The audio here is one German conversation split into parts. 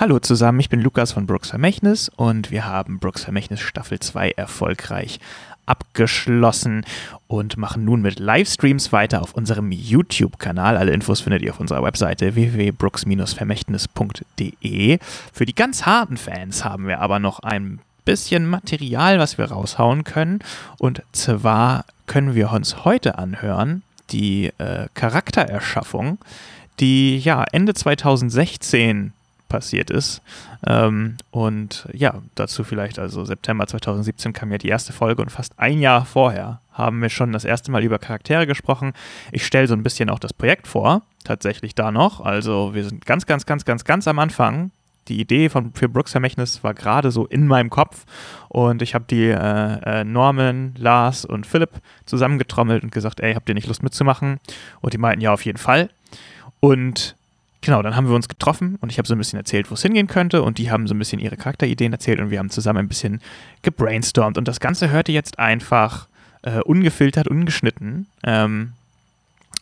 Hallo zusammen, ich bin Lukas von Brooks Vermächtnis und wir haben Brooks Vermächtnis Staffel 2 erfolgreich abgeschlossen und machen nun mit Livestreams weiter auf unserem YouTube-Kanal. Alle Infos findet ihr auf unserer Webseite www.brooks-vermächtnis.de. Für die ganz harten Fans haben wir aber noch ein bisschen Material, was wir raushauen können. Und zwar können wir uns heute anhören die äh, Charaktererschaffung, die ja Ende 2016 passiert ist. Ähm, und ja, dazu vielleicht, also September 2017 kam ja die erste Folge und fast ein Jahr vorher haben wir schon das erste Mal über Charaktere gesprochen. Ich stelle so ein bisschen auch das Projekt vor, tatsächlich da noch. Also wir sind ganz, ganz, ganz, ganz, ganz am Anfang. Die Idee von für Brooks Vermächtnis war gerade so in meinem Kopf und ich habe die äh, äh, Norman, Lars und Philipp zusammengetrommelt und gesagt, ey, habt ihr nicht Lust mitzumachen? Und die meinten ja auf jeden Fall. Und genau, dann haben wir uns getroffen und ich habe so ein bisschen erzählt, wo es hingehen könnte und die haben so ein bisschen ihre Charakterideen erzählt und wir haben zusammen ein bisschen gebrainstormt und das Ganze hört ihr jetzt einfach äh, ungefiltert, ungeschnitten ähm,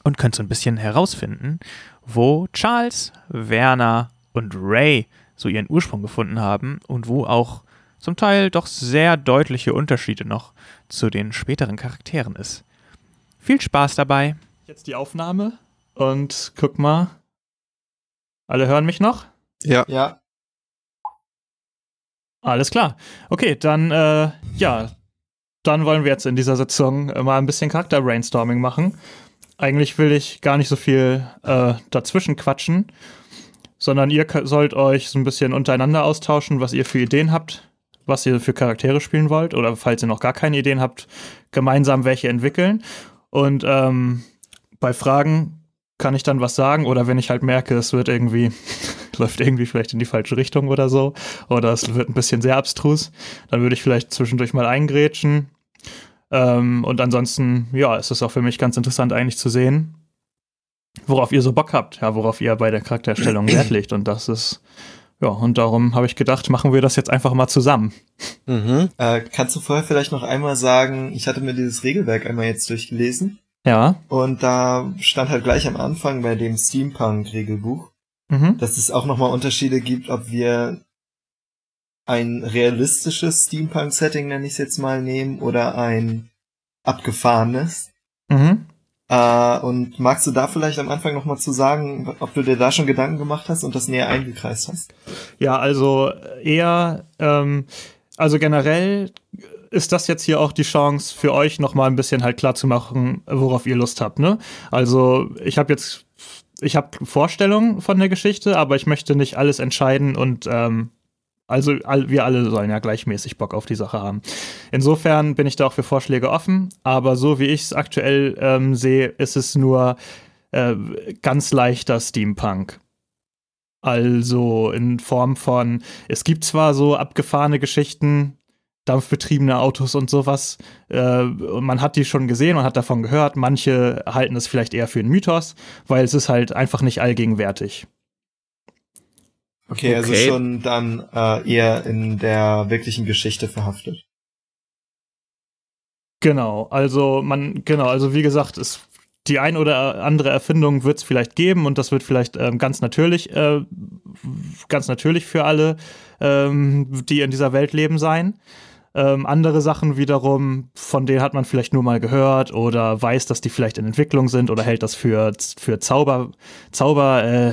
und könnt so ein bisschen herausfinden, wo Charles, Werner und Ray so ihren Ursprung gefunden haben und wo auch zum Teil doch sehr deutliche Unterschiede noch zu den späteren Charakteren ist. Viel Spaß dabei. Jetzt die Aufnahme und guck mal, alle hören mich noch? Ja. Ja. Alles klar. Okay, dann, äh, ja, dann wollen wir jetzt in dieser Sitzung mal ein bisschen Charakter-Brainstorming machen. Eigentlich will ich gar nicht so viel äh, dazwischen quatschen, sondern ihr sollt euch so ein bisschen untereinander austauschen, was ihr für Ideen habt, was ihr für Charaktere spielen wollt, oder falls ihr noch gar keine Ideen habt, gemeinsam welche entwickeln. Und ähm, bei Fragen kann ich dann was sagen oder wenn ich halt merke, es wird irgendwie, läuft irgendwie vielleicht in die falsche Richtung oder so oder es wird ein bisschen sehr abstrus, dann würde ich vielleicht zwischendurch mal eingrätschen. Ähm, und ansonsten, ja, ist es auch für mich ganz interessant eigentlich zu sehen, worauf ihr so Bock habt, ja, worauf ihr bei der Charakterstellung Wert legt und das ist, ja, und darum habe ich gedacht, machen wir das jetzt einfach mal zusammen. Mhm. Äh, kannst du vorher vielleicht noch einmal sagen, ich hatte mir dieses Regelwerk einmal jetzt durchgelesen ja. Und da stand halt gleich am Anfang bei dem Steampunk-Regelbuch, Mhm. dass es auch nochmal Unterschiede gibt, ob wir ein realistisches Steampunk-Setting, nenne ich es jetzt mal, nehmen oder ein abgefahrenes. Mhm. Äh, und magst du da vielleicht am Anfang nochmal zu sagen, ob du dir da schon Gedanken gemacht hast und das näher eingekreist hast? Ja, also eher, ähm, also generell ist das jetzt hier auch die Chance für euch nochmal ein bisschen halt klar zu machen, worauf ihr Lust habt, ne? Also ich habe jetzt, ich habe Vorstellungen von der Geschichte, aber ich möchte nicht alles entscheiden und ähm, also all, wir alle sollen ja gleichmäßig Bock auf die Sache haben. Insofern bin ich da auch für Vorschläge offen, aber so wie ich es aktuell ähm, sehe, ist es nur äh, ganz leichter Steampunk. Also in Form von, es gibt zwar so abgefahrene Geschichten, dampfbetriebene Autos und sowas. Äh, man hat die schon gesehen, man hat davon gehört. Manche halten es vielleicht eher für einen Mythos, weil es ist halt einfach nicht allgegenwärtig. Okay, also Okay. schon dann äh, eher in der wirklichen Geschichte verhaftet. Genau, also man, genau, also wie gesagt, es die ein oder andere Erfindung wird es vielleicht geben und das wird vielleicht ähm, ganz natürlich, äh, ganz natürlich für alle, ähm, die in dieser Welt leben sein. Ähm, andere Sachen wiederum, von denen hat man vielleicht nur mal gehört oder weiß, dass die vielleicht in Entwicklung sind oder hält das für, für Zauber, Zauber äh.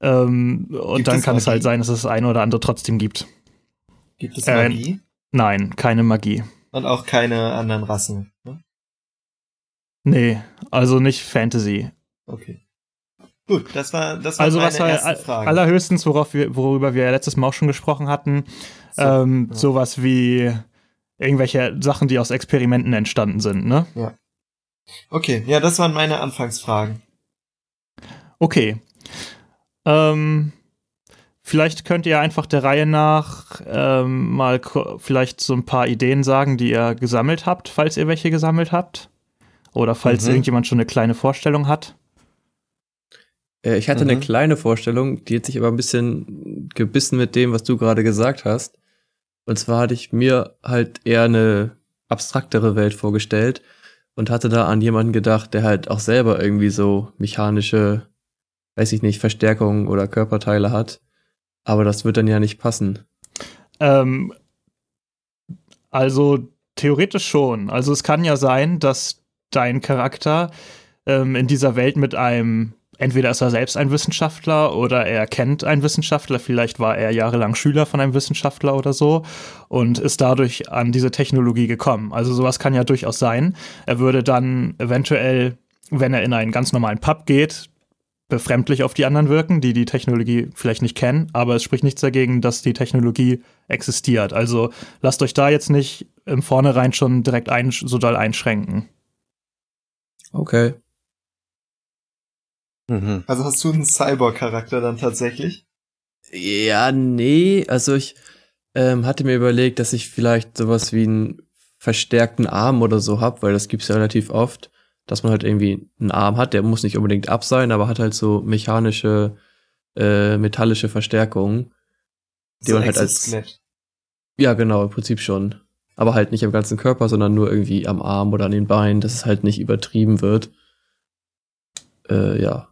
Ähm, und Gibt dann es kann es Magie? halt sein, dass es das eine oder andere trotzdem gibt. Gibt es Äh, Magie? Nein, keine Magie. Und auch keine anderen Rassen. Ne? Nee, also nicht Fantasy. Okay. Gut, das war das war Also meine was ersten Fragen. allerhöchstens, worauf wir, worüber wir letztes Mal auch schon gesprochen hatten, So, ähm, ja. sowas wie irgendwelche Sachen, die aus Experimenten entstanden sind, ne? Okay, ja, das waren meine Anfangsfragen. Okay. Ähm, vielleicht könnt ihr einfach der Reihe nach ähm, mal vielleicht so ein paar Ideen sagen, die ihr gesammelt habt, falls ihr welche gesammelt habt. Oder falls Mhm. irgendjemand schon eine kleine Vorstellung hat. Äh, ich hatte eine Mhm. kleine Vorstellung, die hat sich aber ein bisschen gebissen mit dem, was du gerade gesagt hast. Und zwar hatte ich mir halt eher eine abstraktere Welt vorgestellt und hatte da an jemanden gedacht, der halt auch selber irgendwie so mechanische weiß ich nicht, Verstärkung oder Körperteile hat. Aber das wird dann ja nicht passen. Ähm, also theoretisch schon. Also es kann ja sein, dass dein Charakter ähm, in dieser Welt mit einem, entweder ist er selbst ein Wissenschaftler oder er kennt einen Wissenschaftler, vielleicht war er jahrelang Schüler von einem Wissenschaftler oder so und ist dadurch an diese Technologie gekommen. Also sowas kann ja durchaus sein. Er würde dann eventuell, wenn er in einen ganz normalen Pub geht, befremdlich auf die anderen wirken, die die Technologie vielleicht nicht kennen, aber es spricht nichts dagegen, dass die Technologie existiert. Also lasst euch da jetzt nicht im Vornherein schon direkt ein, so doll einschränken. Okay. Mhm. Also hast du einen Cyborg-Charakter dann tatsächlich? Ja, nee, also ich ähm, hatte mir überlegt, dass ich vielleicht sowas wie einen verstärkten Arm oder so hab, weil das gibt's ja relativ oft, dass man halt irgendwie einen Arm hat, der muss nicht unbedingt ab sein, aber hat halt so mechanische, äh, metallische Verstärkungen, die man halt als Exoskelett. Ja, genau, im Prinzip schon. Aber halt nicht am ganzen Körper, sondern nur irgendwie am Arm oder an den Beinen, dass es halt nicht übertrieben wird. Äh, ja.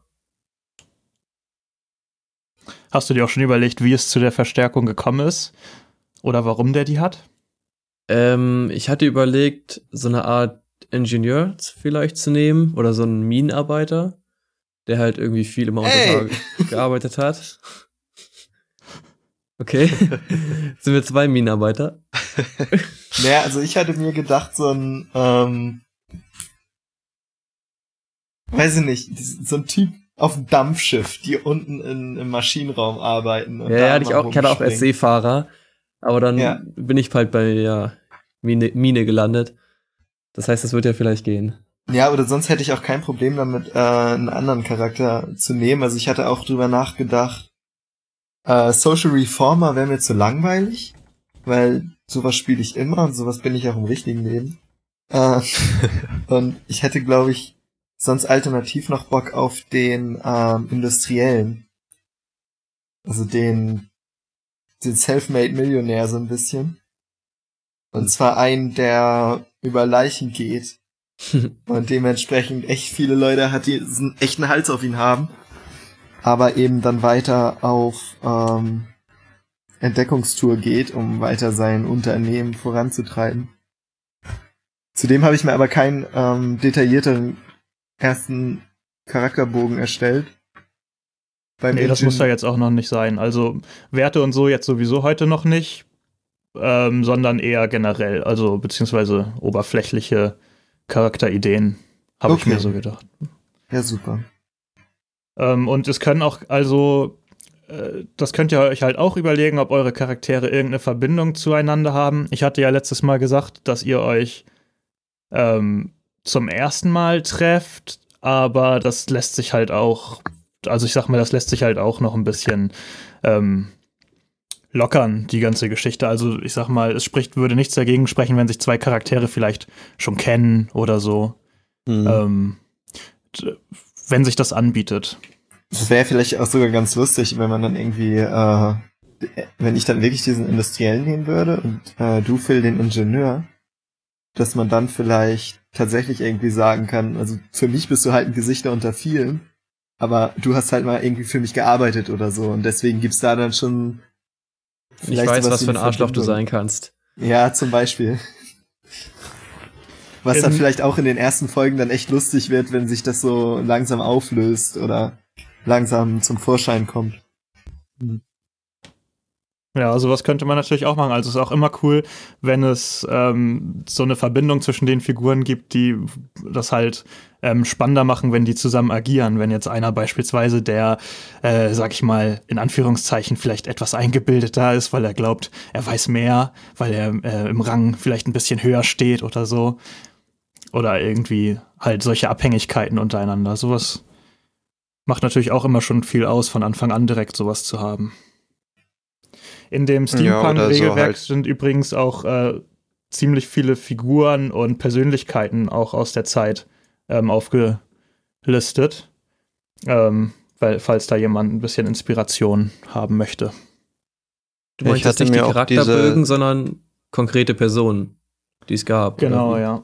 Hast du dir auch schon überlegt, wie es zu der Verstärkung gekommen ist? Oder warum der die hat? Ähm, ich hatte überlegt, so eine Art Ingenieur vielleicht zu nehmen oder so einen Minenarbeiter, der halt irgendwie viel immer unter Ey! Tage gearbeitet hat. Okay. Sind wir zwei Minenarbeiter? Naja, also ich hatte mir gedacht, so ein, ähm, weiß ich nicht, so ein Typ auf dem Dampfschiff, die unten in, im Maschinenraum arbeiten. Ja, ja, ich auch, ich hatte auch als. Seefahrer, aber dann Ja. bin ich halt bei ja, Mine, Mine gelandet. Das heißt, das wird ja vielleicht gehen. Ja, oder sonst hätte ich auch kein Problem damit, äh, einen anderen Charakter zu nehmen. Also ich hatte auch drüber nachgedacht, äh, Social Reformer wäre mir zu langweilig, weil sowas spiele ich immer und sowas bin ich auch im richtigen Leben. Äh, und ich hätte, glaube ich, sonst alternativ noch Bock auf den ähm, Industriellen. Also den, den Selfmade Millionär so ein bisschen. Und zwar einen, der über Leichen geht und dementsprechend echt viele Leute hat, die einen echten Hals auf ihn haben, aber eben dann weiter auf ähm, Entdeckungstour geht, um weiter sein Unternehmen voranzutreiben. Zudem habe ich mir aber keinen ähm, detaillierteren ersten Charakterbogen erstellt. Beim Nee, das Ingen- muss da jetzt auch noch nicht sein. Also Werte und so jetzt sowieso heute noch nicht, ähm, sondern eher generell, also beziehungsweise oberflächliche Charakterideen, habe ich Okay. mir so gedacht. Ja, super. Ähm, und es können auch, also, äh, das könnt ihr euch halt auch überlegen, ob eure Charaktere irgendeine Verbindung zueinander haben. Ich hatte ja letztes Mal gesagt, dass ihr euch ähm, zum ersten Mal trefft, aber das lässt sich halt auch, also ich sag mal, das lässt sich halt auch noch ein bisschen ähm, lockern, die ganze Geschichte. Also ich sag mal, es spricht, würde nichts dagegen sprechen, wenn sich zwei Charaktere vielleicht schon kennen oder so. Hm. Ähm, wenn sich das anbietet. Das wäre vielleicht auch sogar ganz lustig, wenn man dann irgendwie, äh, wenn ich dann wirklich diesen Industriellen nehmen würde und äh, du Phil den Ingenieur, dass man dann vielleicht tatsächlich irgendwie sagen kann, also für mich bist du halt ein Gesichter unter vielen, aber du hast halt mal irgendwie für mich gearbeitet oder so und deswegen gibt's da dann schon ich vielleicht weiß, sowas was für ein Arschloch du sein kannst. Ja, zum Beispiel. Was dann vielleicht auch in den ersten Folgen dann echt lustig wird, wenn sich das so langsam auflöst oder langsam zum Vorschein kommt. Ja, sowas könnte man natürlich auch machen. Also es ist auch immer cool, wenn es ähm, so eine Verbindung zwischen den Figuren gibt, die das halt ähm, spannender machen, wenn die zusammen agieren. Wenn jetzt einer beispielsweise, der, äh, sag ich mal, in Anführungszeichen vielleicht etwas eingebildeter ist, weil er glaubt, er weiß mehr, weil er äh, im Rang vielleicht ein bisschen höher steht oder so. Oder irgendwie halt solche Abhängigkeiten untereinander. Sowas macht natürlich auch immer schon viel aus, von Anfang an direkt sowas zu haben. In dem Ja, oder so Steampunk-Regelwerk halt- sind übrigens auch äh, ziemlich viele Figuren und Persönlichkeiten auch aus der Zeit ähm, aufgelistet. Ähm, weil, falls da jemand ein bisschen Inspiration haben möchte. Du meinst Ich jetzt hatte nicht die Charakterbögen, diese- sondern konkrete Personen, die es gab. Genau, oder ja.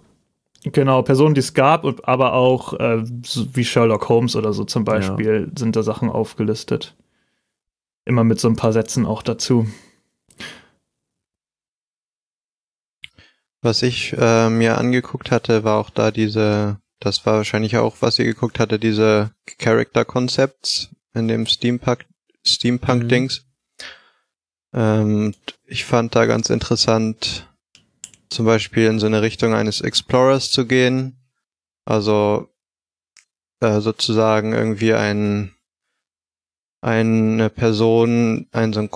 Genau, Personen, die es gab, und aber auch äh, wie Sherlock Holmes oder so zum Beispiel ja. sind da Sachen aufgelistet. Immer mit so ein paar Sätzen auch dazu. Was ich äh, mir angeguckt hatte, war auch da diese, das war wahrscheinlich auch, was ihr geguckt hatte, diese Character Concepts in dem Steampunk, Steampunk-Dings. Mhm. Ähm, ich fand da ganz interessant, zum Beispiel in so eine Richtung eines Explorers zu gehen. Also äh, sozusagen irgendwie ein eine Person, ein so ein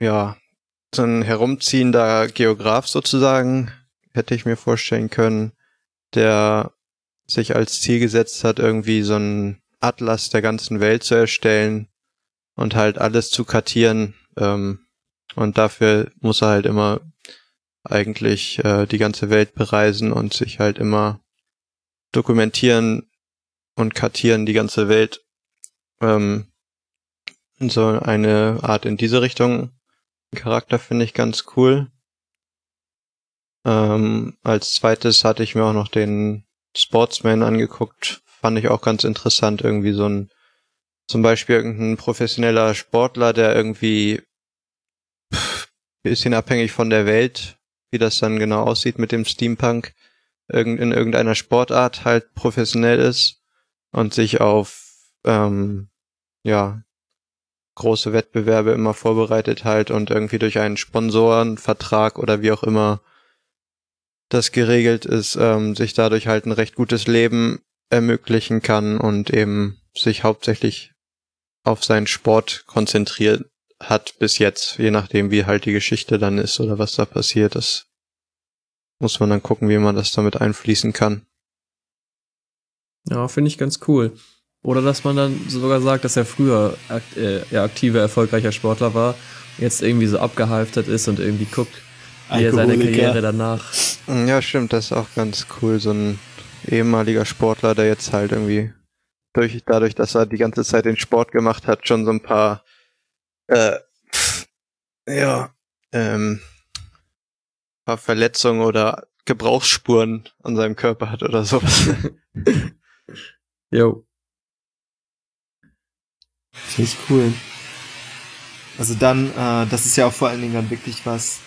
ja so ein herumziehender Geograf sozusagen hätte ich mir vorstellen können, der sich als Ziel gesetzt hat, irgendwie so ein Atlas der ganzen Welt zu erstellen und halt alles zu kartieren. Ähm, und dafür muss er halt immer eigentlich äh, die ganze Welt bereisen und sich halt immer dokumentieren und kartieren die ganze Welt. Ähm, so eine Art in diese Richtung. Charakter finde ich ganz cool. Ähm, als zweites hatte ich mir auch noch den Sportsman angeguckt. Fand ich auch ganz interessant. Irgendwie so ein, zum Beispiel irgendein professioneller Sportler, der irgendwie pff, bisschen abhängig von der Welt, wie das dann genau aussieht mit dem Steampunk, in irgendeiner Sportart halt professionell ist und sich auf ähm, ja große Wettbewerbe immer vorbereitet halt und irgendwie durch einen Sponsorenvertrag oder wie auch immer das geregelt ist, ähm, sich dadurch halt ein recht gutes Leben ermöglichen kann und eben sich hauptsächlich auf seinen Sport konzentriert hat bis jetzt, je nachdem wie halt die Geschichte dann ist oder was da passiert. Das muss man dann gucken, wie man das damit einfließen kann. Ja, finde ich ganz cool. Oder dass man dann sogar sagt, dass er früher akt äh, ja, aktiver, erfolgreicher Sportler war, jetzt irgendwie so abgehalftert ist und irgendwie guckt, wie er seine Karriere danach. Ja, stimmt, das ist auch ganz cool. So ein ehemaliger Sportler, der jetzt halt irgendwie durch, dadurch, dass er die ganze Zeit den Sport gemacht hat, schon so ein paar, äh, ja, ähm, paar Verletzungen oder Gebrauchsspuren an seinem Körper hat oder sowas. Jo. Finde ich cool. Also dann, äh, das ist ja auch vor allen Dingen dann wirklich was,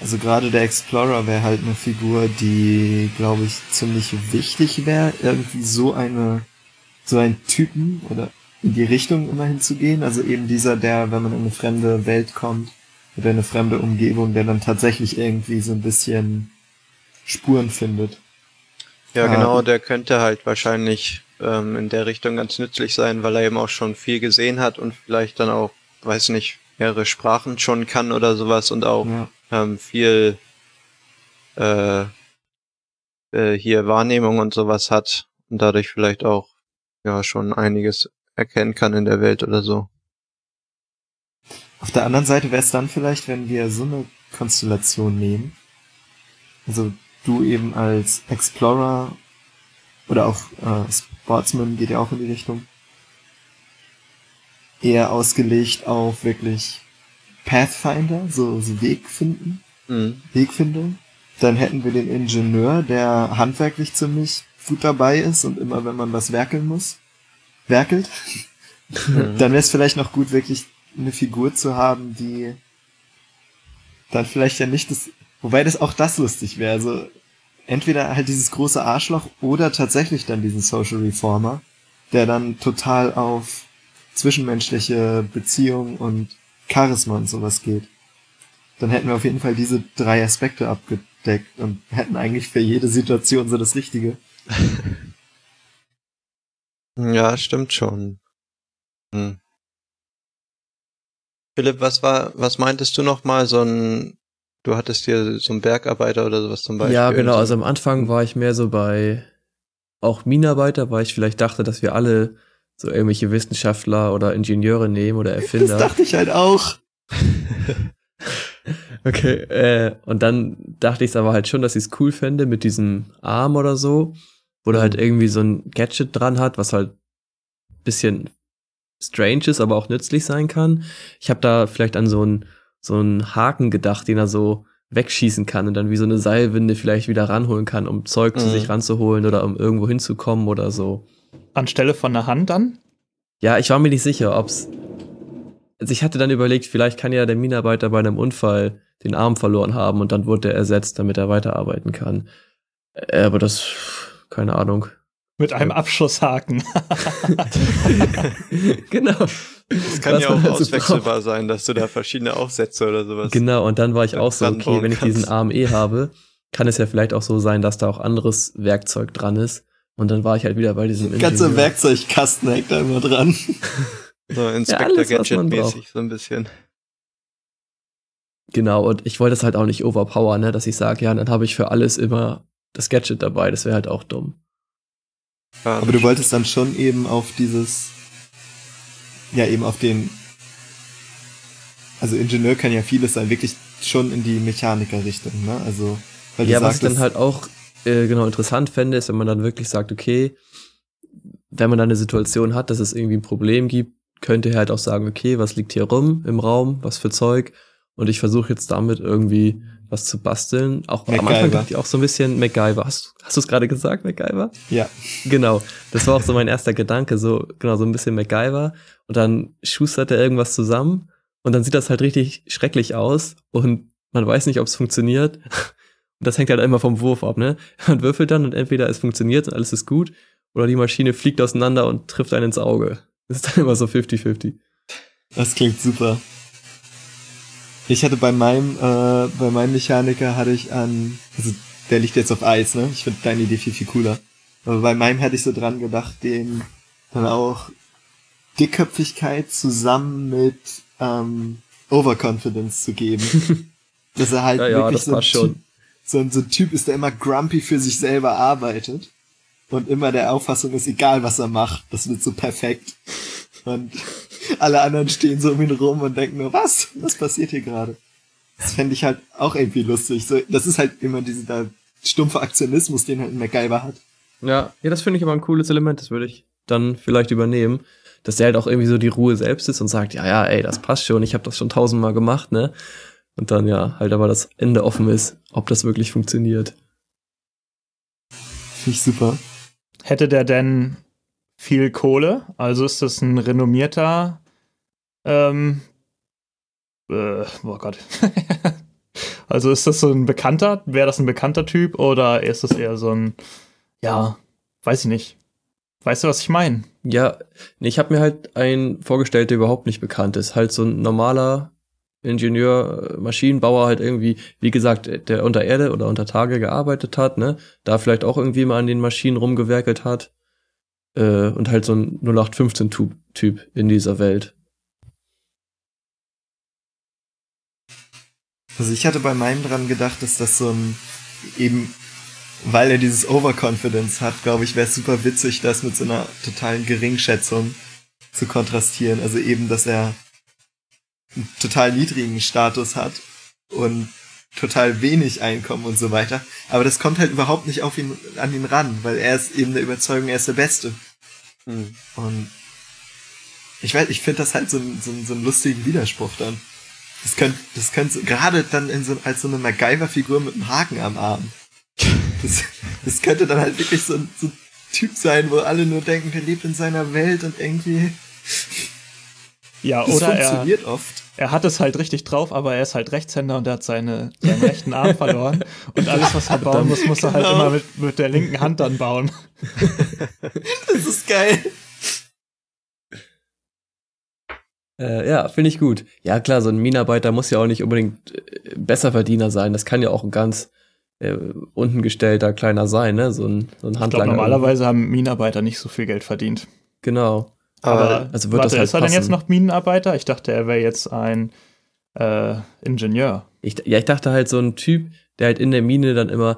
also gerade der Explorer wäre halt eine Figur, die, glaube ich, ziemlich wichtig wäre, irgendwie so eine, so einen Typen oder in die Richtung immerhin zu gehen. Also eben dieser, der, wenn man in eine fremde Welt kommt oder eine fremde Umgebung, der dann tatsächlich irgendwie so ein bisschen Spuren findet. Ja, genau, ah, der könnte halt wahrscheinlich ähm, in der Richtung ganz nützlich sein, weil er eben auch schon viel gesehen hat und vielleicht dann auch, weiß nicht, mehrere Sprachen schon kann oder sowas und auch ja ähm, viel äh, äh, hier Wahrnehmung und sowas hat und dadurch vielleicht auch ja schon einiges erkennen kann in der Welt oder so. Auf der anderen Seite wäre es dann vielleicht, wenn wir so eine Konstellation nehmen, also du eben als Explorer oder auch äh, Sportsman geht ja auch in die Richtung, eher ausgelegt auf wirklich Pathfinder, so, so Weg finden, mhm. Wegfindung. Dann hätten wir den Ingenieur, der handwerklich ziemlich gut dabei ist und immer, wenn man was werkeln muss, werkelt. Mhm. Dann wäre es vielleicht noch gut, wirklich eine Figur zu haben, die dann vielleicht ja nicht das, wobei das auch das lustig wäre, also entweder halt dieses große Arschloch oder tatsächlich dann diesen Social Reformer, der dann total auf zwischenmenschliche Beziehungen und Charisma und sowas geht, dann hätten wir auf jeden Fall diese drei Aspekte abgedeckt und hätten eigentlich für jede Situation so das Richtige. ja, stimmt schon. Hm. Philipp, was war, was meintest du noch mal so ein, du hattest hier so einen Bergarbeiter oder sowas zum Beispiel? Ja, genau, also am Anfang war ich mehr so bei auch Minenarbeiter, weil ich vielleicht dachte, dass wir alle so irgendwelche Wissenschaftler oder Ingenieure nehmen oder Erfinder. Das dachte ich halt auch. okay, äh, und dann dachte ich es aber halt schon, dass ich es cool fände mit diesem Arm oder so, wo mhm. halt irgendwie so ein Gadget dran hat, was halt bisschen strange ist, aber auch nützlich sein kann. Ich habe da vielleicht an so einen so einen Haken gedacht, den er so wegschießen kann und dann wie so eine Seilwinde vielleicht wieder ranholen kann, um Zeug zu Mhm. sich ranzuholen oder um irgendwo hinzukommen oder so. Anstelle von der Hand dann? Ja, ich war mir nicht sicher, ob's. Also ich hatte dann überlegt, vielleicht kann ja der Minenarbeiter bei einem Unfall den Arm verloren haben und dann wurde er ersetzt, damit er weiterarbeiten kann. Äh, Aber das, keine Ahnung. Mit einem Abschusshaken. genau. Das kann ja auch halt so auswechselbar sein, dass du da verschiedene Aufsätze oder sowas. Genau, und dann war ich auch so, okay, wenn ich diesen. Arm eh habe, kann es ja vielleicht auch so sein, dass da auch anderes Werkzeug dran ist. Und dann war ich halt wieder bei diesem Ingenieur. Werkzeugkasten hängt da immer dran. So Inspector alles, was man Gadget-mäßig, so ein bisschen. Genau, und ich wollte das halt auch nicht overpower, ne, dass ich sage, ja, dann habe ich für alles immer das Gadget dabei, das wäre halt auch dumm. Ja, Aber du wolltest dann schon eben auf dieses, ja eben auf den, also Ingenieur kann ja vieles sein, wirklich schon in die Mechaniker-Richtung, ne? Also, weil ja, was ich sagtest, dann halt auch äh, genau interessant fände, ist, wenn man dann wirklich sagt, okay, wenn man dann eine Situation hat, dass es irgendwie ein Problem gibt, könnte er halt auch sagen, okay, was liegt hier rum im Raum, was für Zeug und ich versuche jetzt damit irgendwie was zu basteln. Auch am Anfang MacGyver. dachte ich auch so ein bisschen MacGyver. Hast, hast du es gerade gesagt, MacGyver? ja, Genau, das war auch so mein erster Gedanke, so genau so ein bisschen MacGyver und dann schustert er irgendwas zusammen und dann sieht das halt richtig schrecklich aus und man weiß nicht, ob es funktioniert. Und das hängt halt immer vom Wurf ab, ne? Man würfelt dann und entweder es funktioniert und alles ist gut oder die Maschine fliegt auseinander und trifft einen ins Auge. Das ist dann immer so 50-50. das klingt super. Ich hatte bei meinem, äh, bei meinem Mechaniker hatte ich an, also der liegt jetzt auf Eis, ne? Ich finde deine Idee viel, viel cooler. Aber bei meinem hätte ich so dran gedacht, den dann auch Dickköpfigkeit zusammen mit ähm, Overconfidence zu geben. Dass er halt Ja, ja, wirklich das so ein, typ, so, ein, so ein Typ ist, der immer grumpy für sich selber arbeitet und immer der Auffassung ist, egal was er macht, das wird so perfekt. Und alle anderen stehen so um ihn rum und denken nur, was? Was passiert hier gerade? Das fände ich halt auch irgendwie lustig. So, das ist halt immer dieser stumpfe Aktionismus, den halt ein MacGyver hat. Ja, ja, das finde ich aber ein cooles Element, das würde ich dann vielleicht übernehmen. Dass der halt auch irgendwie so die Ruhe selbst ist und sagt, ja, ja, ey, das passt schon, ich habe das schon tausendmal gemacht, ne? Und dann ja, halt aber das Ende offen ist, ob das wirklich funktioniert. Finde ich super. Hätte der denn viel Kohle? Also ist das ein renommierter, ähm, äh, oh Gott. also ist das so ein bekannter, wäre das ein bekannter Typ oder ist das eher so ein, ja, weiß ich nicht. Weißt du, was ich meine? Ja, ich habe mir halt einen vorgestellt, der überhaupt nicht bekannt ist. Halt so ein normaler Ingenieur, äh, Maschinenbauer halt irgendwie, wie gesagt, der unter Erde oder unter Tage gearbeitet hat, ne? Da vielleicht auch irgendwie mal an den Maschinen rumgewerkelt hat. Äh, und halt so ein 0815-Typ in dieser Welt. Also ich hatte bei meinem dran gedacht, dass das so ein eben, weil er dieses Overconfidence hat, glaube ich, wäre es super witzig, das mit so einer totalen Geringschätzung zu kontrastieren. Also eben, dass er einen total niedrigen Status hat und total wenig Einkommen und so weiter. Aber das kommt halt überhaupt nicht auf ihn, an ihn ran, weil er ist eben der Überzeugung, er ist der Beste. Hm. Und ich weiß, ich finde das halt so, ein- so, so einen lustigen Widerspruch dann. Das könnte, das könnte gerade dann in so, als so eine MacGyver-Figur mit einem Haken am Arm. Das, das könnte dann halt wirklich so ein, so ein Typ sein, wo alle nur denken, der lebt in seiner Welt und irgendwie. Ja, Das oder er, funktioniert oft. er hat es halt richtig drauf, aber er ist halt Rechtshänder und er hat seine, seinen rechten Arm verloren. Und alles, was er bauen muss, muss er halt Genau. immer mit, mit der linken Hand dann bauen. Das ist geil. Äh, ja, finde ich gut. Ja, klar, so ein Minenarbeiter muss ja auch nicht unbedingt äh, Besserverdiener sein. Das kann ja auch ein ganz äh, unten gestellter kleiner sein, ne? So ein, so ein Ich glaube, Handlanger. normalerweise haben Minenarbeiter nicht so viel Geld verdient. Genau. Aber also wird warte, das halt ist er denn jetzt passen. noch Minenarbeiter? Ich dachte, er wäre jetzt ein äh, Ingenieur. Ich, ja, ich dachte halt so ein Typ, der halt in der Mine dann immer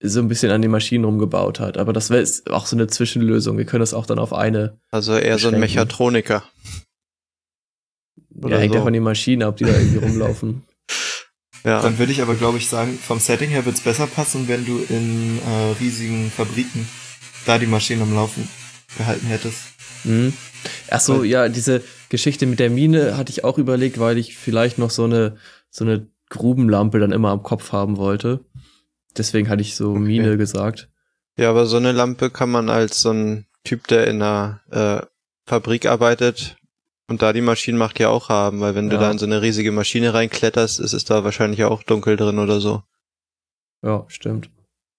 so ein bisschen an den Maschinen rumgebaut hat. Aber das wäre auch so eine Zwischenlösung. Wir können das auch dann auf eine. also eher so ein. Mechatroniker. ja, hängt so. ja von den Maschinen ab, die da irgendwie rumlaufen. Ja. Dann würde ich aber, glaube ich, sagen, vom Setting her wird's besser passen, wenn du in äh, riesigen Fabriken da die Maschinen am Laufen gehalten hättest. Mhm. Ach so, Weil- ja, diese Geschichte mit der Mine hatte ich auch überlegt, weil ich vielleicht noch so eine, so eine Grubenlampe dann immer am Kopf haben wollte. Deswegen hatte ich so Okay. Mine gesagt. Ja, aber so eine Lampe kann man als so ein Typ, der in einer äh, Fabrik arbeitet und da die Maschinen macht, ja auch haben, weil wenn du Ja. da in so eine riesige Maschine reinkletterst, ist es da wahrscheinlich auch dunkel drin oder so. Ja, stimmt.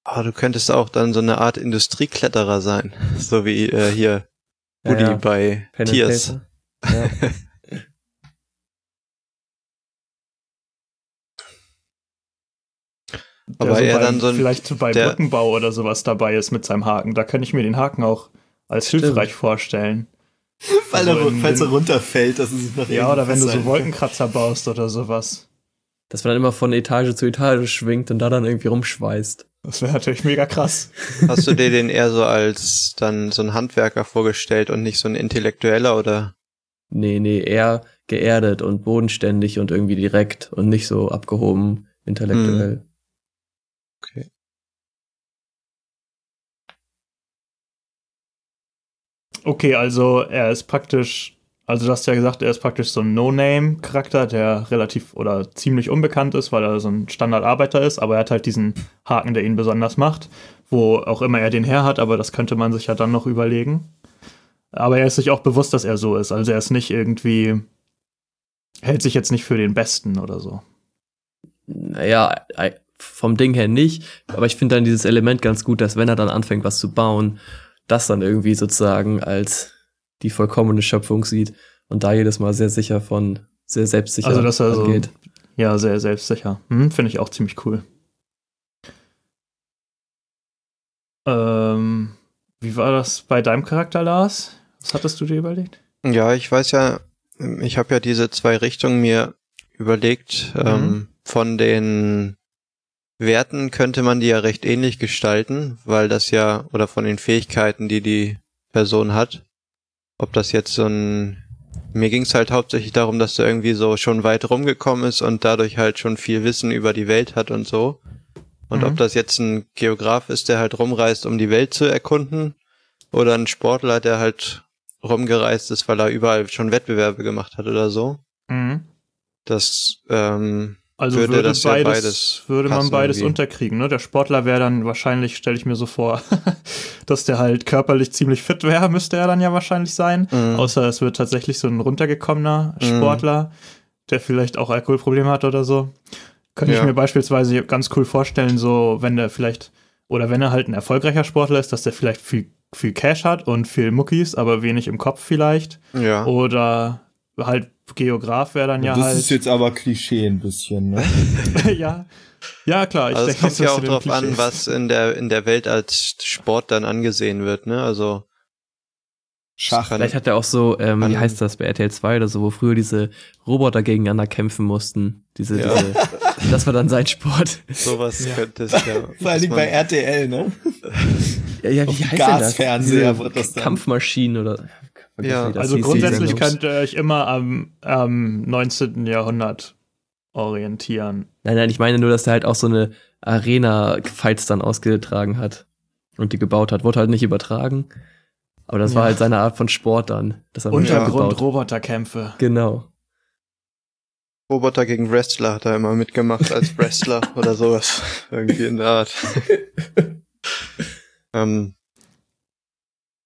Aber du könntest auch dann so eine Art Industriekletterer sein, so wie äh, hier Woody Ja, ja. bei Pen Tiers. Paper. Ja. Aber der er bei, dann so ein- vielleicht so bei der- Brückenbau oder sowas dabei ist mit seinem Haken. Da kann ich mir den Haken auch als Stimmt. hilfreich vorstellen. Weil Also er, in- falls er runterfällt, dass es sich nach Ja, oder wenn du so Wolkenkratzer baust oder sowas. Dass man dann immer von Etage zu Etage schwingt und da dann irgendwie rumschweißt. Das wäre natürlich mega krass. Hast du dir den eher so als dann so ein Handwerker vorgestellt und nicht so ein Intellektueller oder? Nee, nee, eher geerdet und bodenständig und irgendwie direkt und nicht so abgehoben intellektuell. Okay. Okay, also er ist praktisch, also du hast ja gesagt, er ist praktisch so ein No-Name-Charakter, der relativ oder ziemlich unbekannt ist, weil er so ein Standardarbeiter ist, aber er hat halt diesen Haken, der ihn besonders macht, wo auch immer er den her hat, aber das könnte man sich ja dann noch überlegen. Aber er ist sich auch bewusst, dass er so ist, also er ist nicht irgendwie, hält sich jetzt nicht für den Besten oder so. Naja, vom Ding her nicht, aber ich finde dann dieses Element ganz gut, dass wenn er dann anfängt, was zu bauen, das dann irgendwie sozusagen als die vollkommene Schöpfung sieht und da jedes Mal sehr sicher von, sehr selbstsicher Also, dass er so- angeht. Ja, sehr selbstsicher. Hm, Finde ich auch ziemlich cool. Ähm, wie war das bei deinem Charakter, Lars? Was hattest du dir überlegt? Ja, ich weiß ja, ich habe ja diese zwei Richtungen mir überlegt. Mhm. Ähm, von den Werten könnte man die ja recht ähnlich gestalten, weil das ja, oder von den Fähigkeiten, die die Person hat, ob das jetzt so ein, mir ging es halt hauptsächlich darum, dass er irgendwie so schon weit rumgekommen ist und dadurch halt schon viel Wissen über die Welt hat und so. Und Mhm. ob das jetzt ein Geograf ist, der halt rumreist, um die Welt zu erkunden, oder ein Sportler, der halt rumgereist ist, weil er überall schon Wettbewerbe gemacht hat oder so. Das, ähm, Also Würde würde, das ja beides, beides würde man beides irgendwie. unterkriegen. Ne? Der Sportler wäre dann wahrscheinlich, stelle ich mir so vor, dass der halt körperlich ziemlich fit wäre, müsste er dann ja wahrscheinlich sein. mh, Außer es wird tatsächlich so ein runtergekommener Mhm. Sportler, der vielleicht auch Alkoholprobleme hat oder so. Könnte ich Ja. mir beispielsweise ganz cool vorstellen, so wenn der vielleicht, oder wenn er halt ein erfolgreicher Sportler ist, dass der vielleicht viel, viel Cash hat und viel Muckis, aber wenig im Kopf vielleicht. ja. Oder halt Geograf wäre dann ja das halt. ist jetzt aber Klischee ein bisschen, ne? ja. Ja, klar. Ich Also es denke, kommt das ja auch drauf an, was in der, in der Welt als Sport dann angesehen wird, ne? Also, Schach. Vielleicht hat er auch so, ähm, wie heißt das bei RTL 2 oder so, wo früher diese Roboter gegeneinander kämpfen mussten. Diese, Ja. diese, das war dann sein Sport. sowas Ja. könnte es ja. Vor dass bei RTL, ne? Ja, ja, Auf wie heißt denn das? Gasfernseher wird das dann. Kampfmaschinen oder. Ja, Also grundsätzlich könnt ihr euch immer am, am 19. Jahrhundert orientieren. Nein, nein, ich meine nur, dass der halt auch so eine Arena-Fights dann ausgetragen hat und die gebaut hat. Wurde halt nicht übertragen. Aber das war Ja. halt seine Art von Sport dann. Er. Untergrund-Roboterkämpfe. Genau. Roboter gegen Wrestler hat er immer mitgemacht als Wrestler oder sowas. Irgendwie in der Art. ähm,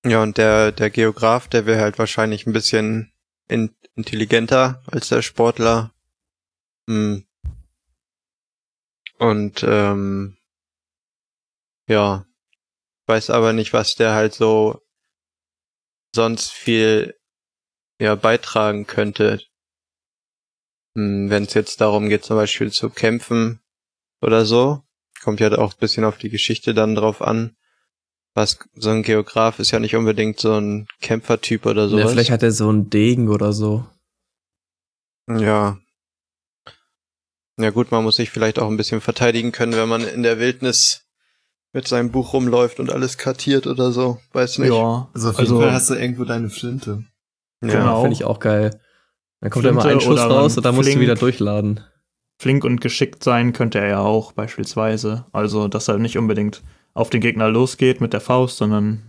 ja, und der, der Geograf, der wäre halt wahrscheinlich ein bisschen in, intelligenter als der Sportler. Hm. Und ähm, ja, weiß aber nicht, was der halt so sonst viel ja beitragen könnte wenn es jetzt darum geht, zum Beispiel zu kämpfen oder so, kommt ja auch ein bisschen auf die Geschichte dann drauf an. Was so ein Geograf ist ja nicht unbedingt so ein Kämpfertyp oder Ja, sowas. vielleicht hat er so einen Degen oder so. ja. Ja gut, man muss sich vielleicht auch ein bisschen verteidigen können, wenn man in der Wildnis mit seinem Buch rumläuft und alles kartiert oder so. Weiß nicht. Ja, Also auf Also- jeden Fall hast du irgendwo deine Flinte. Ja. Genau. Finde ich auch geil. Dann kommt da immer ein Schuss raus und dann musst du wieder durchladen. flink und geschickt sein könnte er ja auch beispielsweise. Also, dass er nicht unbedingt auf den Gegner losgeht mit der Faust, sondern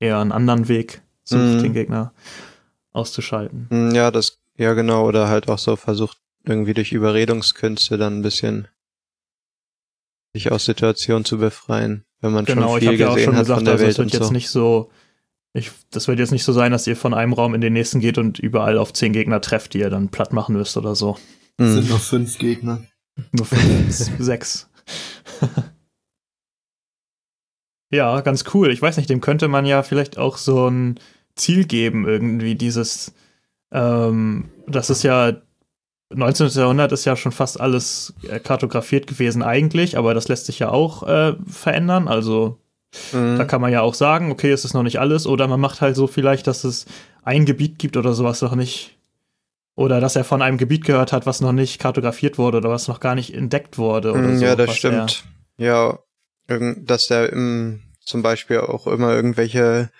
eher einen anderen Weg sucht, Mhm. den Gegner auszuschalten. Hm, Ja, das, ja genau, oder halt auch so versucht, irgendwie durch Überredungskünste dann ein bisschen sich aus Situationen zu befreien, wenn man Genau, schon ich habe viel ja auch gesehen schon hat gesagt, von der also es Welt wird und jetzt so. nicht so, ich, das wird jetzt nicht so sein, dass ihr von einem Raum in den nächsten geht und überall auf zehn Gegner trefft, die ihr dann platt machen müsst oder so. Es sind Mhm. nur fünf Gegner. Nur fünf, sechs. Ja, ganz cool. Ich weiß nicht, dem könnte man ja vielleicht auch so ein Ziel geben, irgendwie dieses, ähm, das ist ja 19. Jahrhundert ist ja schon fast alles äh, kartografiert gewesen eigentlich, aber das lässt sich ja auch äh, verändern. Also Mhm. da kann man ja auch sagen, okay, es ist noch nicht alles, oder man macht halt so vielleicht, dass es ein Gebiet gibt oder sowas noch nicht. Oder dass er von einem Gebiet gehört hat, was noch nicht kartografiert wurde oder was noch gar nicht entdeckt wurde. Oder Mm, so, ja, das stimmt. Ja, dass der im, zum Beispiel auch immer irgendwelche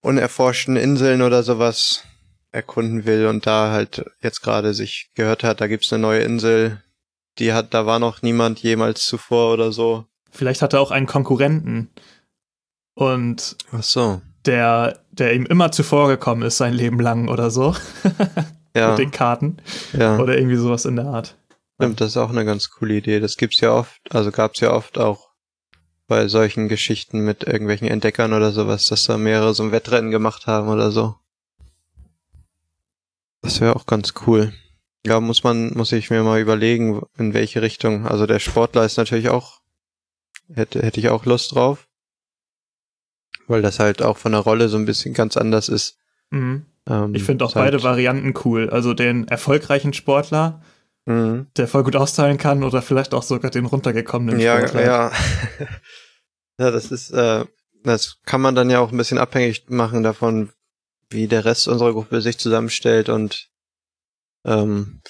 unerforschten Inseln oder sowas erkunden will und da halt jetzt gerade sich gehört hat, da gibt's eine neue Insel, die hat, da war noch niemand jemals zuvor oder so. Vielleicht hat er auch einen Konkurrenten. Und Ach so. der, der ihm immer zuvor gekommen ist, sein Leben lang oder so. Ja, Mit den Karten. ja. Oder irgendwie sowas in der Art. Stimmt, das ist auch eine ganz coole Idee. Das gibt's ja oft, also gab's ja oft auch bei solchen Geschichten mit irgendwelchen Entdeckern oder sowas, dass da mehrere so ein Wettrennen gemacht haben oder so. Das wäre auch ganz cool. Ja, muss man, muss ich mir mal überlegen, in welche Richtung. Also der Sportler ist natürlich auch, hätte, hätte ich auch Lust drauf. Weil das halt auch von der Rolle so ein bisschen ganz anders ist. Mhm. Ähm, Ich finde auch halt- beide Varianten cool. Also den erfolgreichen Sportler, Mhm. der voll gut austeilen kann, oder vielleicht auch sogar den runtergekommenen Ja, Sportler. ja. ja, das ist, äh, das kann man dann ja auch ein bisschen abhängig machen davon, wie der Rest unserer Gruppe sich zusammenstellt und ähm,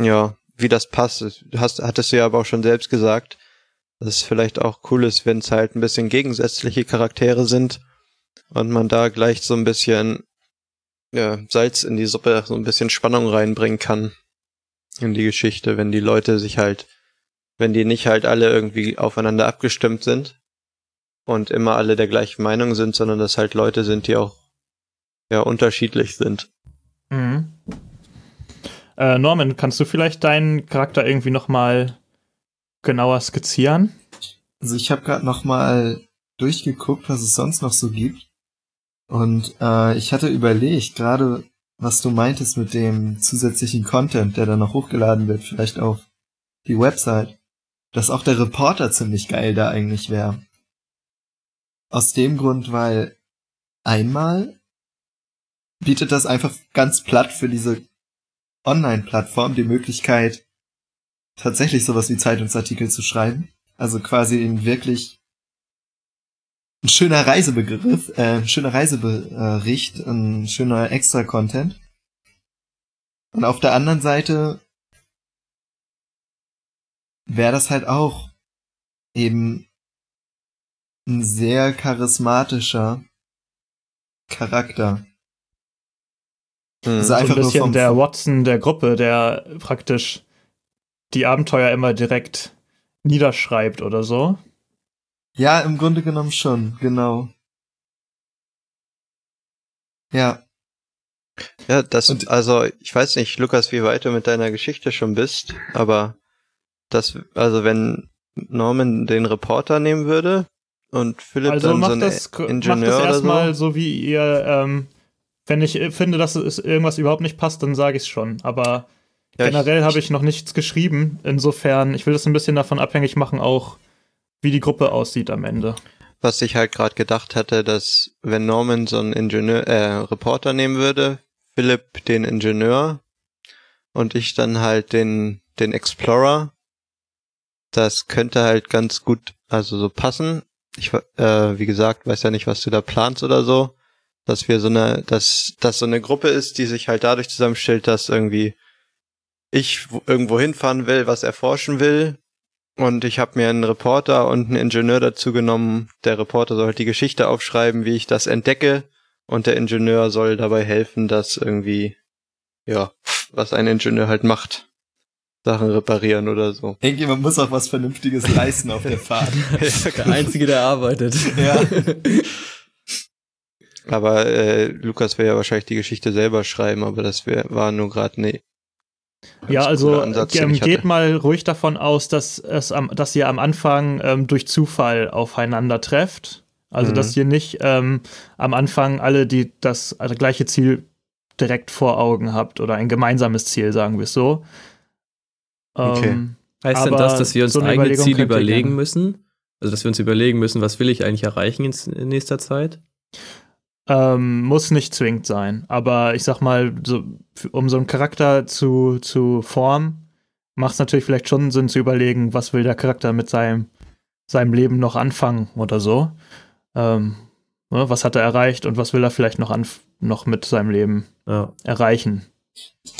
ja, wie das passt. Hast, hattest du ja aber auch schon selbst gesagt, dass es vielleicht auch cool ist, wenn es halt ein bisschen gegensätzliche Charaktere sind und man da gleich so ein bisschen ja, Salz in die Suppe, so ein bisschen Spannung reinbringen kann in die Geschichte, wenn die Leute sich halt wenn die nicht halt alle irgendwie aufeinander abgestimmt sind und immer alle der gleichen Meinung sind, sondern dass halt Leute sind, die auch ja unterschiedlich sind. Mhm. Äh, Norman, kannst du vielleicht deinen Charakter irgendwie noch mal genauer skizzieren? Also ich habe gerade noch mal durchgeguckt, was es sonst noch so gibt. Und äh, ich hatte überlegt, gerade was du meintest mit dem zusätzlichen Content, der dann noch hochgeladen wird, vielleicht auf die Website, dass auch der Reporter ziemlich geil da eigentlich wäre. Aus dem Grund, weil einmal bietet das einfach ganz platt für diese Online-Plattform die Möglichkeit, tatsächlich sowas wie Zeitungsartikel zu schreiben. Also quasi in wirklich ein schöner Reisebegriff, äh, ein schöner Reisebericht, ein schöner Extra-Content. Und auf der anderen Seite wäre das halt auch eben ein sehr charismatischer Charakter. Hm. Also So ein einfach bisschen der Watson der Gruppe, der praktisch die Abenteuer immer direkt niederschreibt oder so. Ja, im Grunde genommen schon, genau. Ja, Ja, das, Und- also ich weiß nicht, Lukas, wie weit du mit deiner Geschichte schon bist, aber das, also wenn Norman den Reporter nehmen würde und Philipp Also dann so macht ein das, macht Ingenieur das oder erstmal so. so, wie ihr, ähm, wenn ich äh, finde, dass es irgendwas überhaupt nicht passt, dann sage ich es schon. Aber Ja, generell habe ich noch nichts geschrieben. Insofern, ich will das ein bisschen davon abhängig machen, auch wie die Gruppe aussieht am Ende. was ich halt gerade gedacht hatte, dass wenn Norman so einen Ingenieur, äh, Reporter nehmen würde, Philipp den Ingenieur und ich dann halt den, den Explorer, das könnte halt ganz gut, also so passen. Ich, äh, wie gesagt, weiß ja nicht, was du da planst oder so, dass wir so eine, dass, dass so eine Gruppe ist, die sich halt dadurch zusammenstellt, dass irgendwie ich wo- irgendwo hinfahren will, was erforschen will und ich habe mir einen Reporter und einen Ingenieur dazu genommen. Der Reporter soll halt die Geschichte aufschreiben, wie ich das entdecke. Und der Ingenieur soll dabei helfen, dass irgendwie, ja, was ein Ingenieur halt macht. Sachen reparieren oder so. irgendjemand muss auch was Vernünftiges leisten auf der Fahrt. Der Einzige, der arbeitet. Ja. Aber äh, Lukas will ja wahrscheinlich die Geschichte selber schreiben, aber das wär, war nur gerade eine Ja, also Ansatz, ähm, geht mal ruhig davon aus, dass, es am, dass ihr am Anfang ähm, durch Zufall aufeinander trefft. Also, Mhm. dass ihr nicht ähm, am Anfang alle die, das also gleiche Ziel direkt vor Augen habt oder ein gemeinsames Ziel, sagen wir es so. Okay. Ähm, Heißt denn das, dass wir uns so eigene Ziele überlegen müssen? Also, dass wir uns überlegen müssen, was will ich eigentlich erreichen in, in nächster Zeit? Ähm, muss nicht zwingend sein. Aber ich sag mal, so, um so einen Charakter zu, zu formen, macht es natürlich vielleicht schon Sinn zu überlegen, was will der Charakter mit seinem, seinem Leben noch anfangen oder so. Ähm, ne, was hat er erreicht und was will er vielleicht noch, noch mit seinem Leben Ja. erreichen.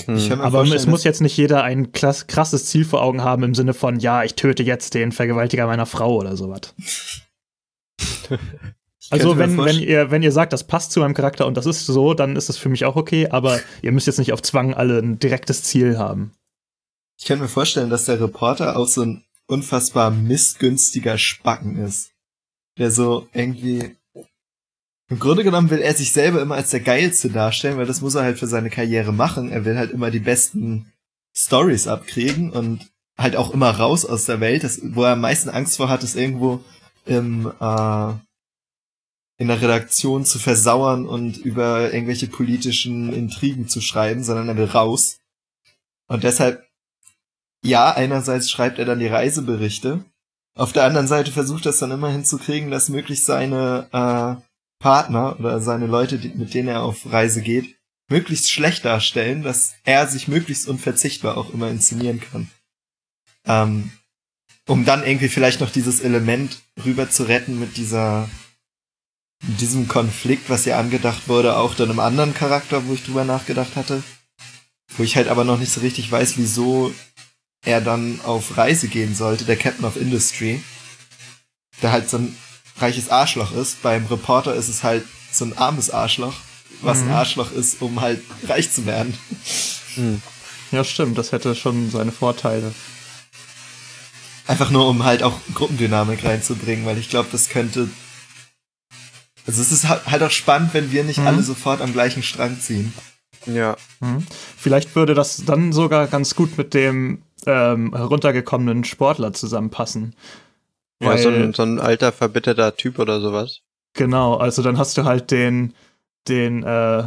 Hm. Aber es muss jetzt nicht jeder ein klass krasses Ziel vor Augen haben im Sinne von, ja, ich töte jetzt den Vergewaltiger meiner Frau oder sowas. Also wenn, wenn, ihr, wenn ihr sagt, das passt zu meinem Charakter und das ist so, dann ist das für mich auch okay, aber ihr müsst jetzt nicht auf Zwang alle ein direktes Ziel haben. Ich könnte mir vorstellen, dass der Reporter auch so ein unfassbar missgünstiger Spacken ist. Der so irgendwie. Im Grunde genommen will er sich selber immer als der Geilste darstellen, weil das muss er halt für seine Karriere machen. Er will halt immer die besten Stories abkriegen und halt auch immer raus aus der Welt. Das, wo er am meisten Angst vor hat, ist irgendwo im, äh, in der Redaktion zu versauern und über irgendwelche politischen Intrigen zu schreiben, sondern er will raus. Und deshalb ja, einerseits schreibt er dann die Reiseberichte. Auf der anderen Seite versucht er es dann immer hinzukriegen, dass möglichst seine äh, Partner oder seine Leute, die, mit denen er auf Reise geht, möglichst schlecht darstellen, dass er sich möglichst unverzichtbar auch immer inszenieren kann. Ähm, um dann irgendwie vielleicht noch dieses Element rüber zu retten mit dieser diesem Konflikt, was ja angedacht wurde, auch dann einem anderen Charakter, wo ich drüber nachgedacht hatte. Wo ich halt aber noch nicht so richtig weiß, wieso er dann auf Reise gehen sollte, der Captain of Industry, der halt so ein reiches Arschloch ist. Beim Reporter ist es halt so ein armes Arschloch, was ein Mhm. Arschloch ist, um halt reich zu werden. Hm. Ja, stimmt, das hätte schon seine Vorteile. Einfach nur, um halt auch Gruppendynamik reinzubringen, weil ich glaube, das könnte. Also es ist ha- halt auch spannend, wenn wir nicht Mhm. alle sofort am gleichen Strang ziehen. Ja, Mhm. Vielleicht würde das dann sogar ganz gut mit dem ähm, heruntergekommenen Sportler zusammenpassen. ja so, ein, so ein alter, verbitterter Typ oder sowas. Genau, also dann hast du halt den, den äh,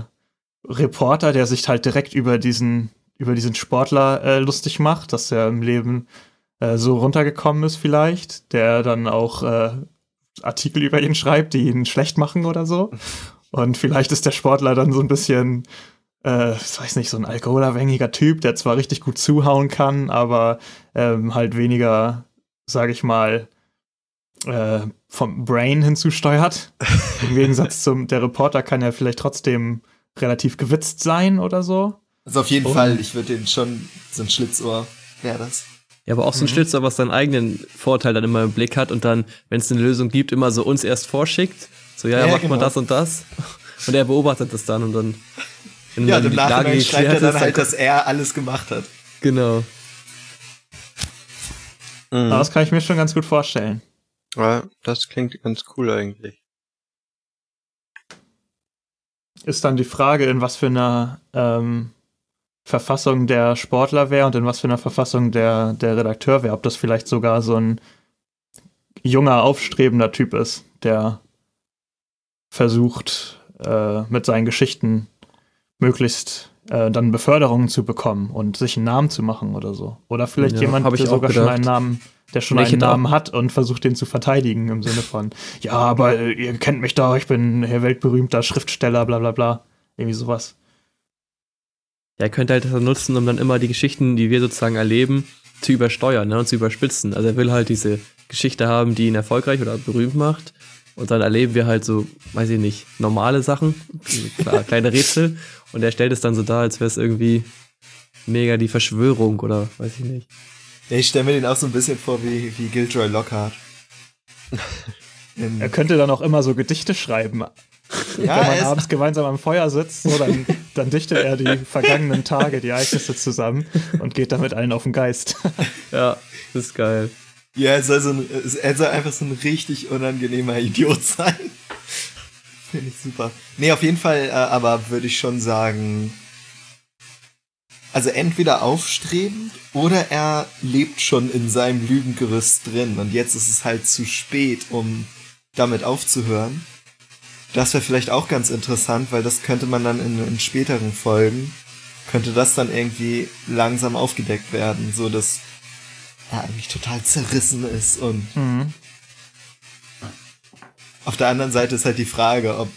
Reporter, der sich halt direkt über diesen, über diesen Sportler äh, lustig macht, dass er im Leben äh, so runtergekommen ist vielleicht, der dann auch äh, Artikel über ihn schreibt, die ihn schlecht machen oder so. Und vielleicht ist der Sportler dann so ein bisschen, äh, ich weiß nicht, so ein alkoholabhängiger Typ, der zwar richtig gut zuhauen kann, aber ähm, halt weniger, sage ich mal, äh, vom Brain hinzusteuert. Im Gegensatz zum, der Reporter kann ja vielleicht trotzdem relativ gewitzt sein oder so. Also auf jeden Oh. Fall, ich würde den schon, so ein Schlitzohr wäre das. Ja, aber auch so ein Mhm. Schlitzer, was seinen eigenen Vorteil dann immer im Blick hat und dann, wenn es eine Lösung gibt, immer so uns erst vorschickt. So, ja, ja, macht genau. das und das. Und er beobachtet das dann und dann. Wenn Ja, dann und im Nachhinein schreibt er dann ist, halt, dass er alles gemacht hat. Genau. Mhm. Aber das kann ich mir schon ganz gut vorstellen. Ja, das klingt ganz cool eigentlich. Ist dann die Frage, in was für einer ähm, Verfassung der Sportler wäre und in was für einer Verfassung der, der Redakteur wäre. Ob das vielleicht sogar so ein junger, aufstrebender Typ ist, der versucht, äh, mit seinen Geschichten möglichst äh, dann Beförderungen zu bekommen und sich einen Namen zu machen oder so. Oder vielleicht Ja, jemand, der sogar schon einen Namen, der schon ich einen Namen hat und versucht, den zu verteidigen im Sinne von, ja, aber äh, ihr kennt mich doch, ich bin hier weltberühmter Schriftsteller, bla bla bla. Irgendwie sowas. Ja, er könnte halt das nutzen, um dann immer die Geschichten, die wir sozusagen erleben, zu übersteuern ne, und zu überspitzen. Also er will halt diese Geschichte haben, die ihn erfolgreich oder berühmt macht. Und dann erleben wir halt so, weiß ich nicht, normale Sachen, klar, kleine Rätsel. Und er stellt es dann so dar, als wäre es irgendwie mega die Verschwörung oder weiß ich nicht. Ich stelle mir den auch so ein bisschen vor wie, wie Gilderoy Lockhart. Er könnte dann auch immer so Gedichte schreiben. ja, Wenn man abends gemeinsam am Feuer sitzt, so, dann, dann dichtet er die vergangenen Tage, die Ereignisse zusammen und geht damit allen auf den Geist. Ja, das ist geil. ja, er soll, so ein, er soll einfach so ein richtig unangenehmer Idiot sein. Finde ich super. Nee, auf jeden Fall, äh, aber würde ich schon sagen, also entweder aufstrebend oder er lebt schon in seinem Lügengerüst drin und jetzt ist es halt zu spät, um damit aufzuhören. Das wäre vielleicht auch ganz interessant, weil das könnte man dann in, in späteren Folgen, könnte das dann irgendwie langsam aufgedeckt werden, so dass er eigentlich total zerrissen ist und Mhm. auf der anderen Seite ist halt die Frage, ob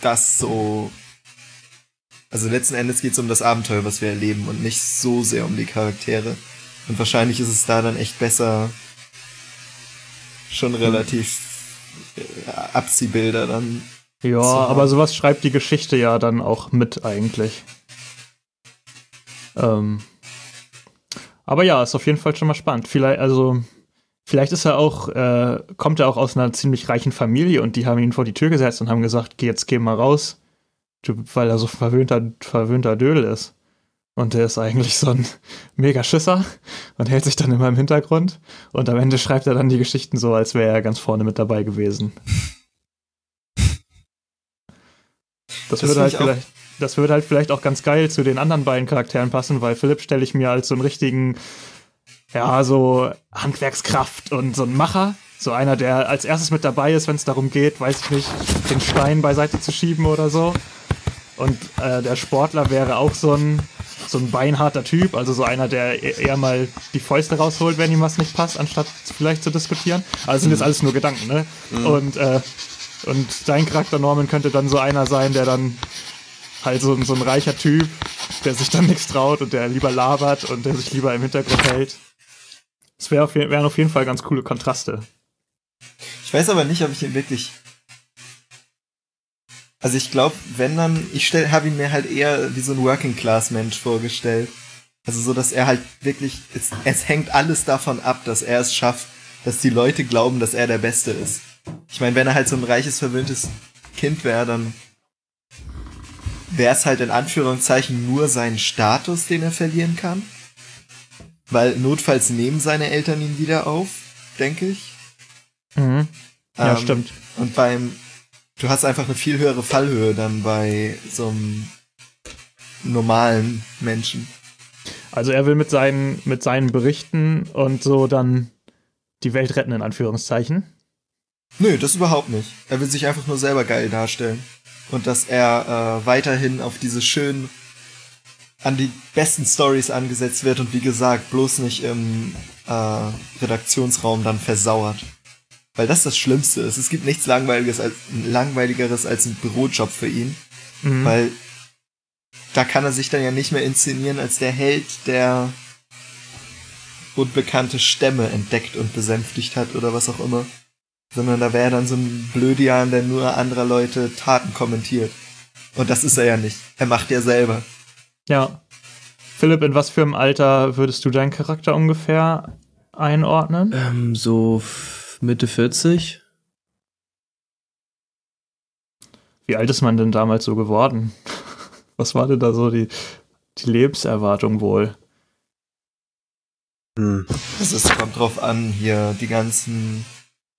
das so. Also letzten Endes geht es um das Abenteuer, was wir erleben und nicht so sehr um die Charaktere. Und wahrscheinlich ist es da dann echt besser, schon relativ äh, Abziehbilder dann. Ja, aber sowas schreibt die Geschichte ja dann auch mit eigentlich. Ähm, aber ja, ist auf jeden Fall schon mal spannend. Vielleicht, also, vielleicht ist er auch, äh, kommt er auch aus einer ziemlich reichen Familie und die haben ihn vor die Tür gesetzt und haben gesagt, geh jetzt geh mal raus, weil er so verwöhnter, verwöhnter Dödel ist. Und der ist eigentlich so ein mega Schisser und hält sich dann immer im Hintergrund. Und am Ende schreibt er dann die Geschichten so, als wäre er ganz vorne mit dabei gewesen. Das, Das würde halt vielleicht, das würde halt vielleicht auch ganz geil zu den anderen beiden Charakteren passen, weil Philipp stelle ich mir als so einen richtigen, ja, so Handwerkskraft und so einen Macher. So einer, der als erstes mit dabei ist, wenn es darum geht, weiß ich nicht, den Stein beiseite zu schieben oder so. Und äh, der Sportler wäre auch so ein, so ein beinharter Typ, also so einer, der e- eher mal die Fäuste rausholt, wenn ihm was nicht passt, anstatt vielleicht zu diskutieren. Also sind jetzt alles nur Gedanken, ne? Und, äh, und dein Charakter Norman könnte dann so einer sein, der dann halt so, ein- so ein reicher Typ, der sich dann nichts traut und der lieber labert und der sich lieber im Hintergrund hält. Das wär auf, wären auf jeden Fall ganz coole Kontraste. Ich weiß aber nicht, ob ich ihn wirklich. Also ich glaube, wenn dann, ich stell, habe ihn mir halt eher wie so ein Working Class Mensch vorgestellt. Also so, dass er halt wirklich, es, es hängt alles davon ab, dass er es schafft, dass die Leute glauben, dass er der Beste ist. Ich meine, wenn er halt so ein reiches, verwöhntes Kind wäre, dann wäre es halt in Anführungszeichen nur sein Status, den er verlieren kann. Weil notfalls nehmen seine Eltern ihn wieder auf, denke ich. Mhm. Ja, Ähm, stimmt. Und beim, du hast einfach eine viel höhere Fallhöhe dann bei so einem normalen Menschen. Also er will mit seinen, mit seinen Berichten und so dann die Welt retten, in Anführungszeichen. Nö, das überhaupt nicht. Er will sich einfach nur selber geil darstellen. Und dass er äh, weiterhin auf diese schönen, an die besten Stories angesetzt wird und wie gesagt, bloß nicht im äh, Redaktionsraum dann versauert. Weil das das Schlimmste ist. Es gibt nichts langweiliges als, langweiligeres als ein Bürojob für ihn. Mhm. Weil da kann er sich dann ja nicht mehr inszenieren als der Held, der unbekannte Stämme entdeckt und besänftigt hat oder was auch immer. Sondern da wäre er dann so ein Blödian, der nur anderer Leute Taten kommentiert. Und das ist er ja nicht. Er macht ja selber. Ja. Philipp, in was für einem Alter würdest du deinen Charakter ungefähr einordnen? Ähm, so Mitte 40. Wie alt ist man denn damals so geworden? Was war denn da so die, die Lebenserwartung wohl? Hm. Also es kommt drauf an, hier die ganzen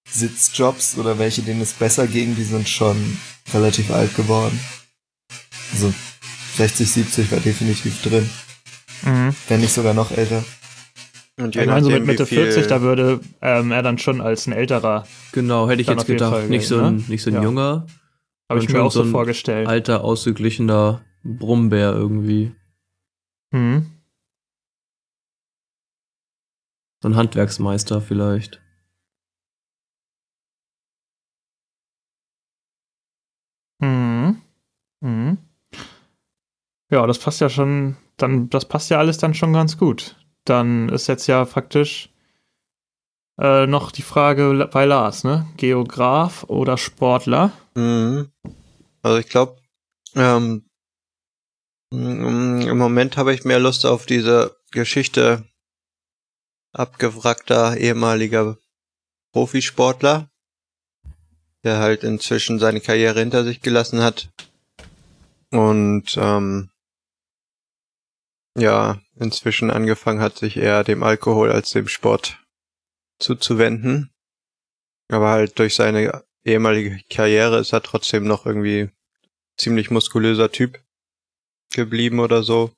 Sitzjobs oder welche, denen es besser ging, die sind schon relativ alt geworden. Also 60, 70 war definitiv drin. Mhm. Wenn nicht sogar noch älter. Und Ich meine, so mit Mitte 40, da würde ähm, er dann schon als ein älterer, Genau, hätte ich jetzt gedacht. Fall nicht, so ein, ne? nicht so ein Ja. junger, habe ich mir auch so vorgestellt. alter, ausgeglichener Brummbär irgendwie. Mhm. So ein Handwerksmeister vielleicht. Mhm. Mhm. Ja, das passt ja schon, dann, das passt ja alles dann schon ganz gut. Dann ist jetzt ja faktisch äh, noch die Frage bei Lars, ne? Geograf oder Sportler? Mhm. Also ich glaube, ähm, im Moment habe ich mehr Lust auf diese Geschichte abgewrackter ehemaliger Profisportler, der halt inzwischen seine Karriere hinter sich gelassen hat und ähm, ja, inzwischen angefangen hat, sich eher dem Alkohol als dem Sport zuzuwenden. Aber halt durch seine ehemalige Karriere ist er trotzdem noch irgendwie ziemlich muskulöser Typ geblieben oder so.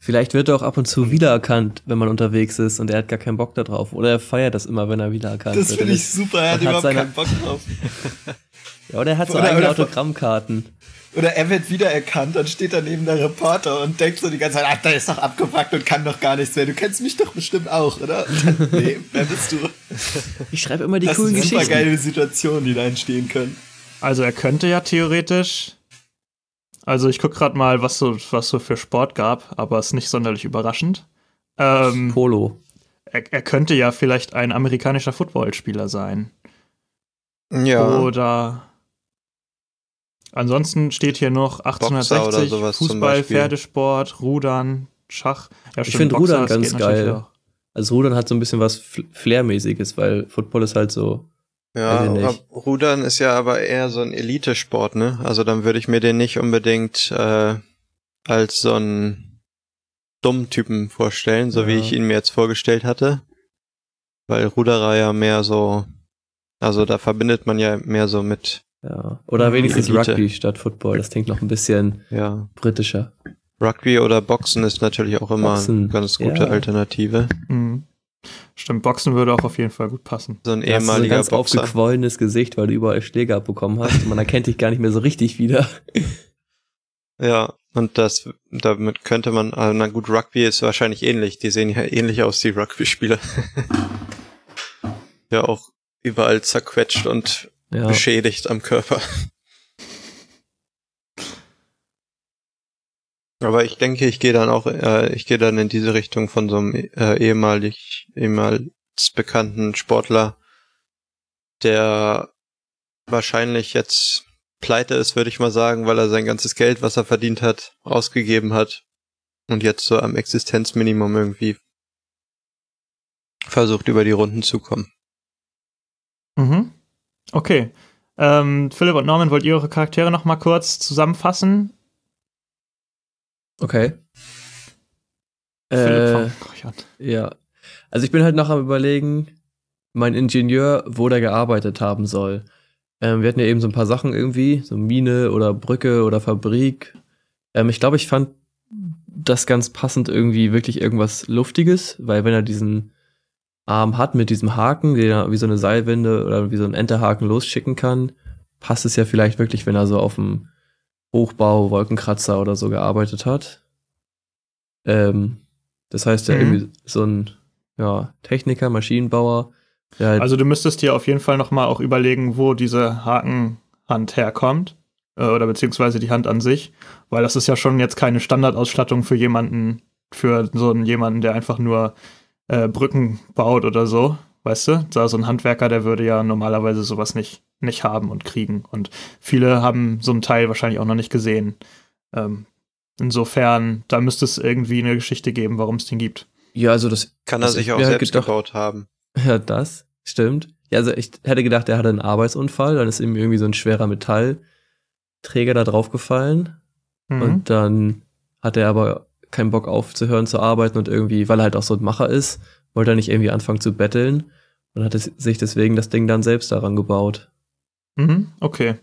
Vielleicht wird er auch ab und zu wiedererkannt, wenn man unterwegs ist und er hat gar keinen Bock darauf. Oder er feiert das immer, wenn er wiedererkannt Das wird. finde Und ich super, er hat überhaupt seine- keinen Bock drauf. Ja, oder er hat so Oder- eigene oder- Autogrammkarten. Oder er wird wiedererkannt, dann steht er neben der Reporter und denkt so die ganze Zeit, ach, der ist doch abgepackt und kann doch gar nichts mehr. Du kennst mich doch bestimmt auch, oder? Dann, nee, wer bist du? Ich schreibe immer die Das coolen sind super Geschichten. geile Situationen, die da entstehen können. Also er könnte ja theoretisch. Also ich gucke gerade mal, was so, was so für Sport gab, aber ist nicht sonderlich überraschend. Ähm, Polo. er, er könnte ja vielleicht ein amerikanischer Footballspieler sein. Ja. Oder ansonsten steht hier noch Boxer oder 1860 sowas zum Fußball. Pferdesport, Rudern, Schach. Ja, Ich find Rudern ganz geil. Also Rudern hat so ein bisschen was Fl- Flair-mäßiges, weil Football ist halt so. Ja, Rudern ist ja aber eher so ein Elitesport, ne? Also dann würde ich mir den nicht unbedingt äh, als so einen dummen Typen vorstellen, so wie Ja. ich ihn mir jetzt vorgestellt hatte. Weil Ruderer ja mehr so, also da verbindet man ja mehr so mit, Ja. Oder wenigstens. Rugby statt Football. Das klingt noch ein bisschen ja. britischer. Rugby oder Boxen ist natürlich auch immer Boxen, eine ganz gute ja. Alternative. Mhm. Stimmt, Boxen würde auch auf jeden Fall gut passen. So ein Da hast du ein ehemaliger ganz Boxer. aufgequollenes Gesicht, weil du überall Schläge abbekommen hast. Und man erkennt dich gar nicht mehr so richtig wieder. Ja, und das, damit könnte man, ah, na gut, Rugby ist wahrscheinlich ähnlich. Die sehen ja ähnlich aus, die Rugby-Spieler. ja, auch überall zerquetscht und Ja. beschädigt am Körper. Aber ich denke, ich gehe dann auch, äh, ich gehe dann in diese Richtung von so einem äh, ehemalig, ehemals bekannten Sportler, der wahrscheinlich jetzt pleite ist, würde ich mal sagen, weil er sein ganzes Geld, was er verdient hat, ausgegeben hat und jetzt so am Existenzminimum irgendwie versucht, über die Runden zu kommen. Mhm. Okay. Ähm, Philipp und Norman, wollt ihr eure Charaktere noch mal kurz zusammenfassen? Okay. Philipp, Äh, ja. Also ich bin halt noch am überlegen, mein Ingenieur, wo der gearbeitet haben soll. Ähm, wir hatten ja eben so ein paar Sachen irgendwie, so Mine oder Brücke oder Fabrik. Ähm, ich glaube, ich fand das ganz passend irgendwie wirklich irgendwas Luftiges, weil wenn er diesen Arm hat mit diesem Haken, den er wie so eine Seilwinde oder wie so ein Enterhaken losschicken kann, passt es ja vielleicht wirklich, wenn er so auf dem Hochbau, Wolkenkratzer oder so gearbeitet hat. Ähm, das heißt, er Mhm. irgendwie so ein ja, Techniker, Maschinenbauer, halt Also du müsstest dir auf jeden Fall noch mal auch überlegen, wo diese Hakenhand herkommt. Äh, oder beziehungsweise die Hand an sich. Weil das ist ja schon jetzt keine Standardausstattung für jemanden, für so einen jemanden, der einfach nur äh, Brücken baut oder so. Weißt du? Da so ein Handwerker, der würde ja normalerweise sowas nicht, nicht haben und kriegen. Und viele haben so einen Teil wahrscheinlich auch noch nicht gesehen. Ähm, insofern, da müsste es irgendwie eine Geschichte geben, warum es den gibt. ja, also das Kann er sich ich auch selbst gedacht- gebaut haben. Ja, das stimmt. Ja, also ich hätte gedacht, er hatte einen Arbeitsunfall, dann ist ihm irgendwie so ein schwerer Metallträger da drauf gefallen Mhm. und dann hat er aber keinen Bock aufzuhören zu arbeiten und irgendwie, weil er halt auch so ein Macher ist, wollte er nicht irgendwie anfangen zu betteln und hat es, sich deswegen das Ding dann selbst daran gebaut. Mhm, okay.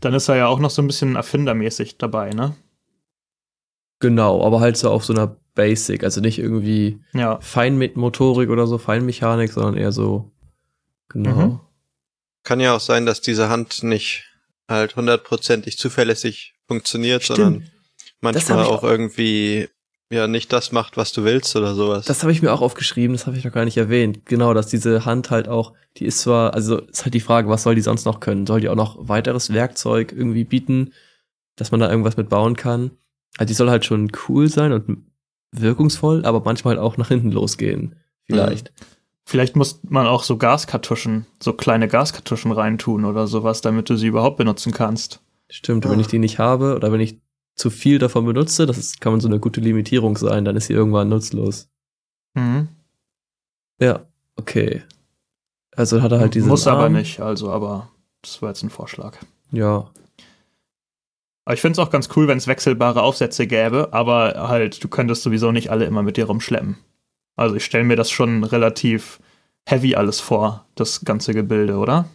Dann ist er ja auch noch so ein bisschen erfindermäßig dabei, ne? Genau, aber halt so auf so einer Basic, also nicht irgendwie Ja. Feinmotorik oder so, Feinmechanik, sondern eher so, genau. Mhm. Kann ja auch sein, dass diese Hand nicht halt hundertprozentig zuverlässig funktioniert, Stimmt. sondern manchmal auch irgendwie ja nicht das macht, was du willst oder sowas. Das habe ich mir auch aufgeschrieben, das habe ich noch gar nicht erwähnt. Genau, dass diese Hand halt auch, die ist zwar, also ist halt die Frage, was soll die sonst noch können? Soll die auch noch weiteres Werkzeug irgendwie bieten, dass man da irgendwas mit bauen kann? Also die soll halt schon cool sein und wirkungsvoll, aber manchmal halt auch nach hinten losgehen. Vielleicht. Vielleicht muss man auch so Gaskartuschen, so kleine Gaskartuschen reintun oder sowas, damit du sie überhaupt benutzen kannst. Stimmt, wenn Ah. ich die nicht habe oder wenn ich zu viel davon benutze, das ist, kann man so eine gute Limitierung sein, dann ist sie irgendwann nutzlos. Mhm. Ja, okay. Also hat er halt diese. Muss aber nicht, also, aber das war jetzt ein Vorschlag. Ja, Aber ich finde es auch ganz cool, wenn es wechselbare Aufsätze gäbe, aber halt, du könntest sowieso nicht alle immer mit dir rumschleppen. Also ich stelle mir das schon relativ heavy alles vor, das ganze Gebilde, oder?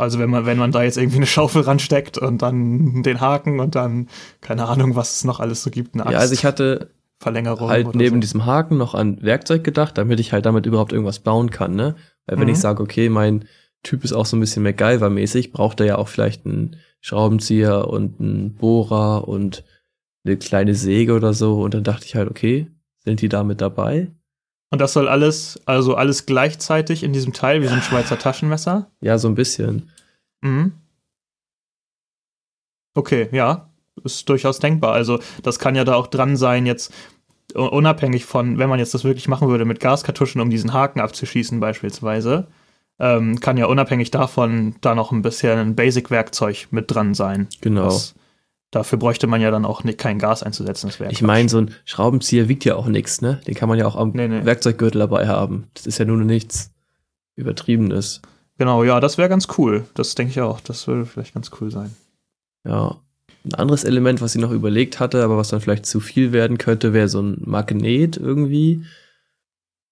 Also wenn man, wenn man da jetzt irgendwie eine Schaufel ransteckt und dann den Haken und dann, keine Ahnung, was es noch alles so gibt, eine Axt, Ja, also ich hatte Verlängerung halt neben so. diesem Haken noch an Werkzeug gedacht, damit ich halt damit überhaupt irgendwas bauen kann, ne? Weil wenn Mhm. ich sage, okay, mein Typ ist auch so ein bisschen MacGyver-mäßig, braucht er ja auch vielleicht einen Schraubenzieher und einen Bohrer und eine kleine Säge oder so. Und dann dachte ich halt, okay, sind die da mit dabei? Und das soll alles, also alles gleichzeitig in diesem Teil, wie so ein Schweizer Taschenmesser? Ja, so ein bisschen. Mhm. Okay, ja, ist durchaus denkbar. Also das kann ja da auch dran sein, jetzt unabhängig von, wenn man jetzt das wirklich machen würde mit Gaskartuschen, um diesen Haken abzuschießen beispielsweise, ähm, kann ja unabhängig davon da noch ein bisschen ein Basic-Werkzeug mit dran sein. Genau. Was, dafür bräuchte man ja dann auch nicht, kein Gas einzusetzen. Ich meine, so ein Schraubenzieher wiegt ja auch nichts, ne? Den kann man ja auch am Nee, nee. Werkzeuggürtel dabei haben. Das ist ja nur nichts Übertriebenes. Genau, ja, das wäre ganz cool. Das denke ich auch. Das würde vielleicht ganz cool sein. Ja. Ein anderes Element, was ich noch überlegt hatte, aber was dann vielleicht zu viel werden könnte, wäre so ein Magnet irgendwie.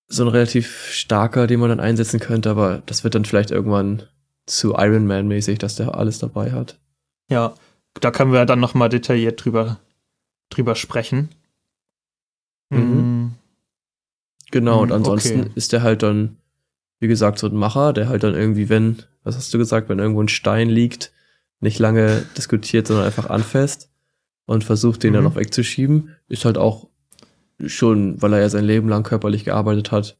So ein relativ starker, den man dann einsetzen könnte, aber das wird dann vielleicht irgendwann zu Iron Man mäßig, dass der alles dabei hat. Ja, da können wir dann noch mal detailliert drüber, drüber sprechen. Mhm. Mm, Genau, und Hm, ansonsten okay. ist der halt dann, wie gesagt, so ein Macher, der halt dann irgendwie, wenn, was hast du gesagt, wenn irgendwo ein Stein liegt, nicht lange diskutiert, sondern einfach anfasst und versucht, den dann Mhm. noch wegzuschieben, ist halt auch schon, weil er ja sein Leben lang körperlich gearbeitet hat,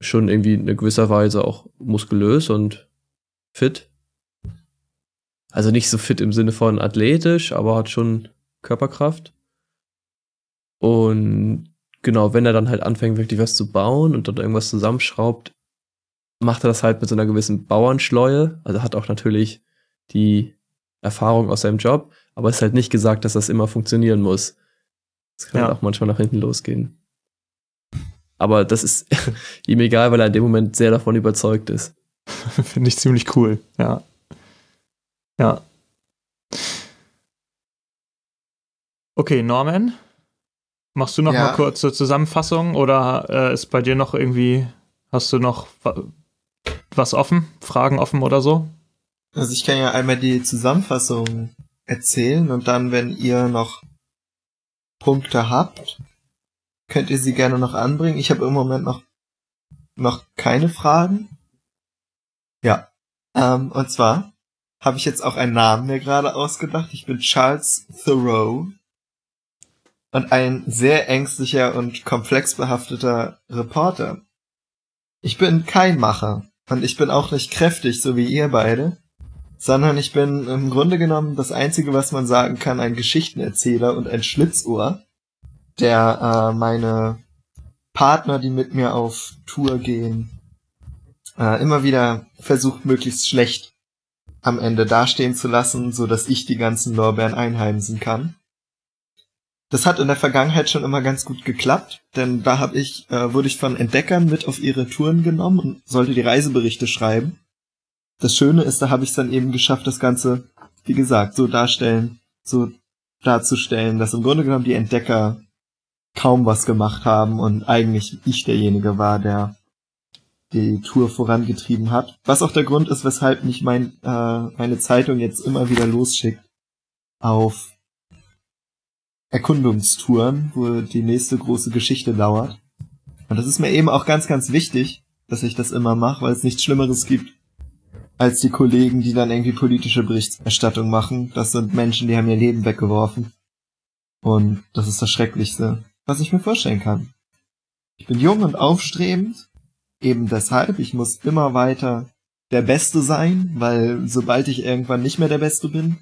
schon irgendwie in gewisser Weise auch muskulös und fit. Also nicht so fit im Sinne von athletisch, aber hat schon Körperkraft. Und genau, wenn er dann halt anfängt, wirklich was zu bauen und dann irgendwas zusammenschraubt, macht er das halt mit so einer gewissen Bauernschleue. Also hat auch natürlich die Erfahrung aus seinem Job, aber es ist halt nicht gesagt, dass das immer funktionieren muss. Es kann Ja. halt auch manchmal nach hinten losgehen. Aber das ist ihm egal, weil er in dem Moment sehr davon überzeugt ist. Finde ich ziemlich cool, ja. Ja. Okay, Norman, machst du noch Ja. mal kurze Zusammenfassung oder äh, ist bei dir noch irgendwie, hast du noch wa- was offen, Fragen offen oder so? Also ich kann ja einmal die Zusammenfassung erzählen und dann, wenn ihr noch Punkte habt, könnt ihr sie gerne noch anbringen. Ich habe im Moment noch noch keine Fragen. Ja. Ähm, und zwar habe ich jetzt auch einen Namen mir gerade ausgedacht. Ich bin Charles Thoreau und ein sehr ängstlicher und komplex behafteter Reporter. Ich bin kein Macher und ich bin auch nicht kräftig, so wie ihr beide sondern ich bin im Grunde genommen das Einzige, was man sagen kann, ein Geschichtenerzähler und ein Schlitzohr, der äh, meine Partner, die mit mir auf Tour gehen, äh, immer wieder versucht, möglichst schlecht am Ende dastehen zu lassen, so dass ich die ganzen Lorbeeren einheimsen kann. Das hat in der Vergangenheit schon immer ganz gut geklappt, denn da hab ich, äh, wurde ich von Entdeckern mit auf ihre Touren genommen und sollte die Reiseberichte schreiben. Das Schöne ist, da habe ich es dann eben geschafft, das Ganze, wie gesagt, so darstellen, so darzustellen, dass im Grunde genommen die Entdecker kaum was gemacht haben und eigentlich ich derjenige war, der die Tour vorangetrieben hat. Was auch der Grund ist, weshalb mich mein, äh, meine Zeitung jetzt immer wieder losschickt auf Erkundungstouren, wo die nächste große Geschichte dauert. Und das ist mir eben auch ganz, ganz wichtig, dass ich das immer mache, weil es nichts Schlimmeres gibt, als die Kollegen, die dann irgendwie politische Berichterstattung machen. Das sind Menschen, die haben ihr Leben weggeworfen. Und das ist das Schrecklichste, was ich mir vorstellen kann. Ich bin jung und aufstrebend, eben deshalb, ich muss immer weiter der Beste sein, weil sobald ich irgendwann nicht mehr der Beste bin,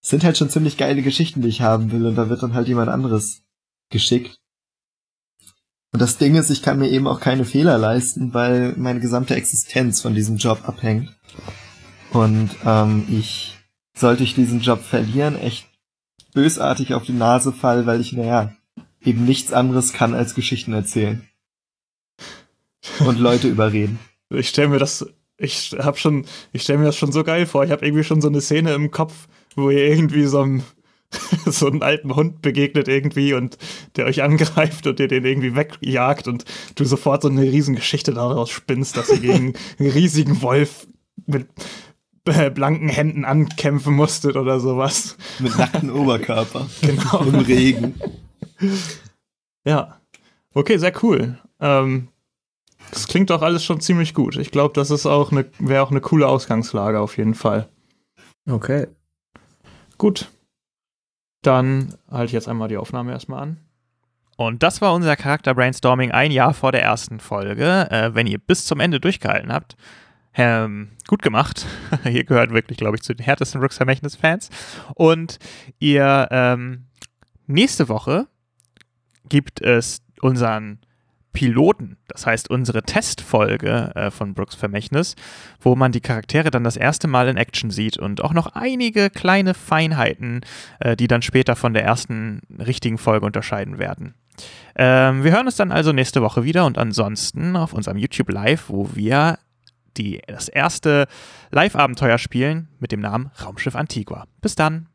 sind halt schon ziemlich geile Geschichten, die ich haben will, und da wird dann halt jemand anderes geschickt. Und das Ding ist, ich kann mir eben auch keine Fehler leisten, weil meine gesamte Existenz von diesem Job abhängt. Und ähm, ich, sollte ich diesen Job verlieren, echt bösartig auf die Nase fall, weil ich, naja, eben nichts anderes kann als Geschichten erzählen. Und Leute überreden. Ich stelle mir das, ich habe schon, ich stelle mir das schon so geil vor. Ich habe irgendwie schon so eine Szene im Kopf, wo ihr irgendwie so einem so einen alten Hund begegnet irgendwie und der euch angreift und ihr den irgendwie wegjagt und du sofort so eine riesen Geschichte daraus spinnst, dass ihr gegen einen riesigen Wolf mit äh, blanken Händen ankämpfen musstet oder sowas. Mit nacktem Oberkörper. Genau. Im Regen. Ja. Okay, sehr cool. Ähm, das klingt doch alles schon ziemlich gut. Ich glaube, das ist auch eine, wäre auch eine coole Ausgangslage auf jeden Fall. Okay. Gut. Dann halte ich jetzt einmal die Aufnahme erstmal an. Und das war unser Charakter Brainstorming ein Jahr vor der ersten Folge. Äh, wenn ihr bis zum Ende durchgehalten habt, ähm, gut gemacht. ihr gehört wirklich, glaube ich, zu den härtesten Rooks Vermächtnis-Fans. Und ihr ähm, nächste Woche gibt es unseren Piloten, das heißt unsere Testfolge äh, von Brooks Vermächtnis, wo man die Charaktere dann das erste Mal in Action sieht und auch noch einige kleine Feinheiten, äh, die dann später von der ersten richtigen Folge unterscheiden werden. Ähm, wir hören uns dann also nächste Woche wieder und ansonsten auf unserem YouTube Live, wo wir die, das erste Live-Abenteuer spielen mit dem Namen Raumschiff Antigua. Bis dann!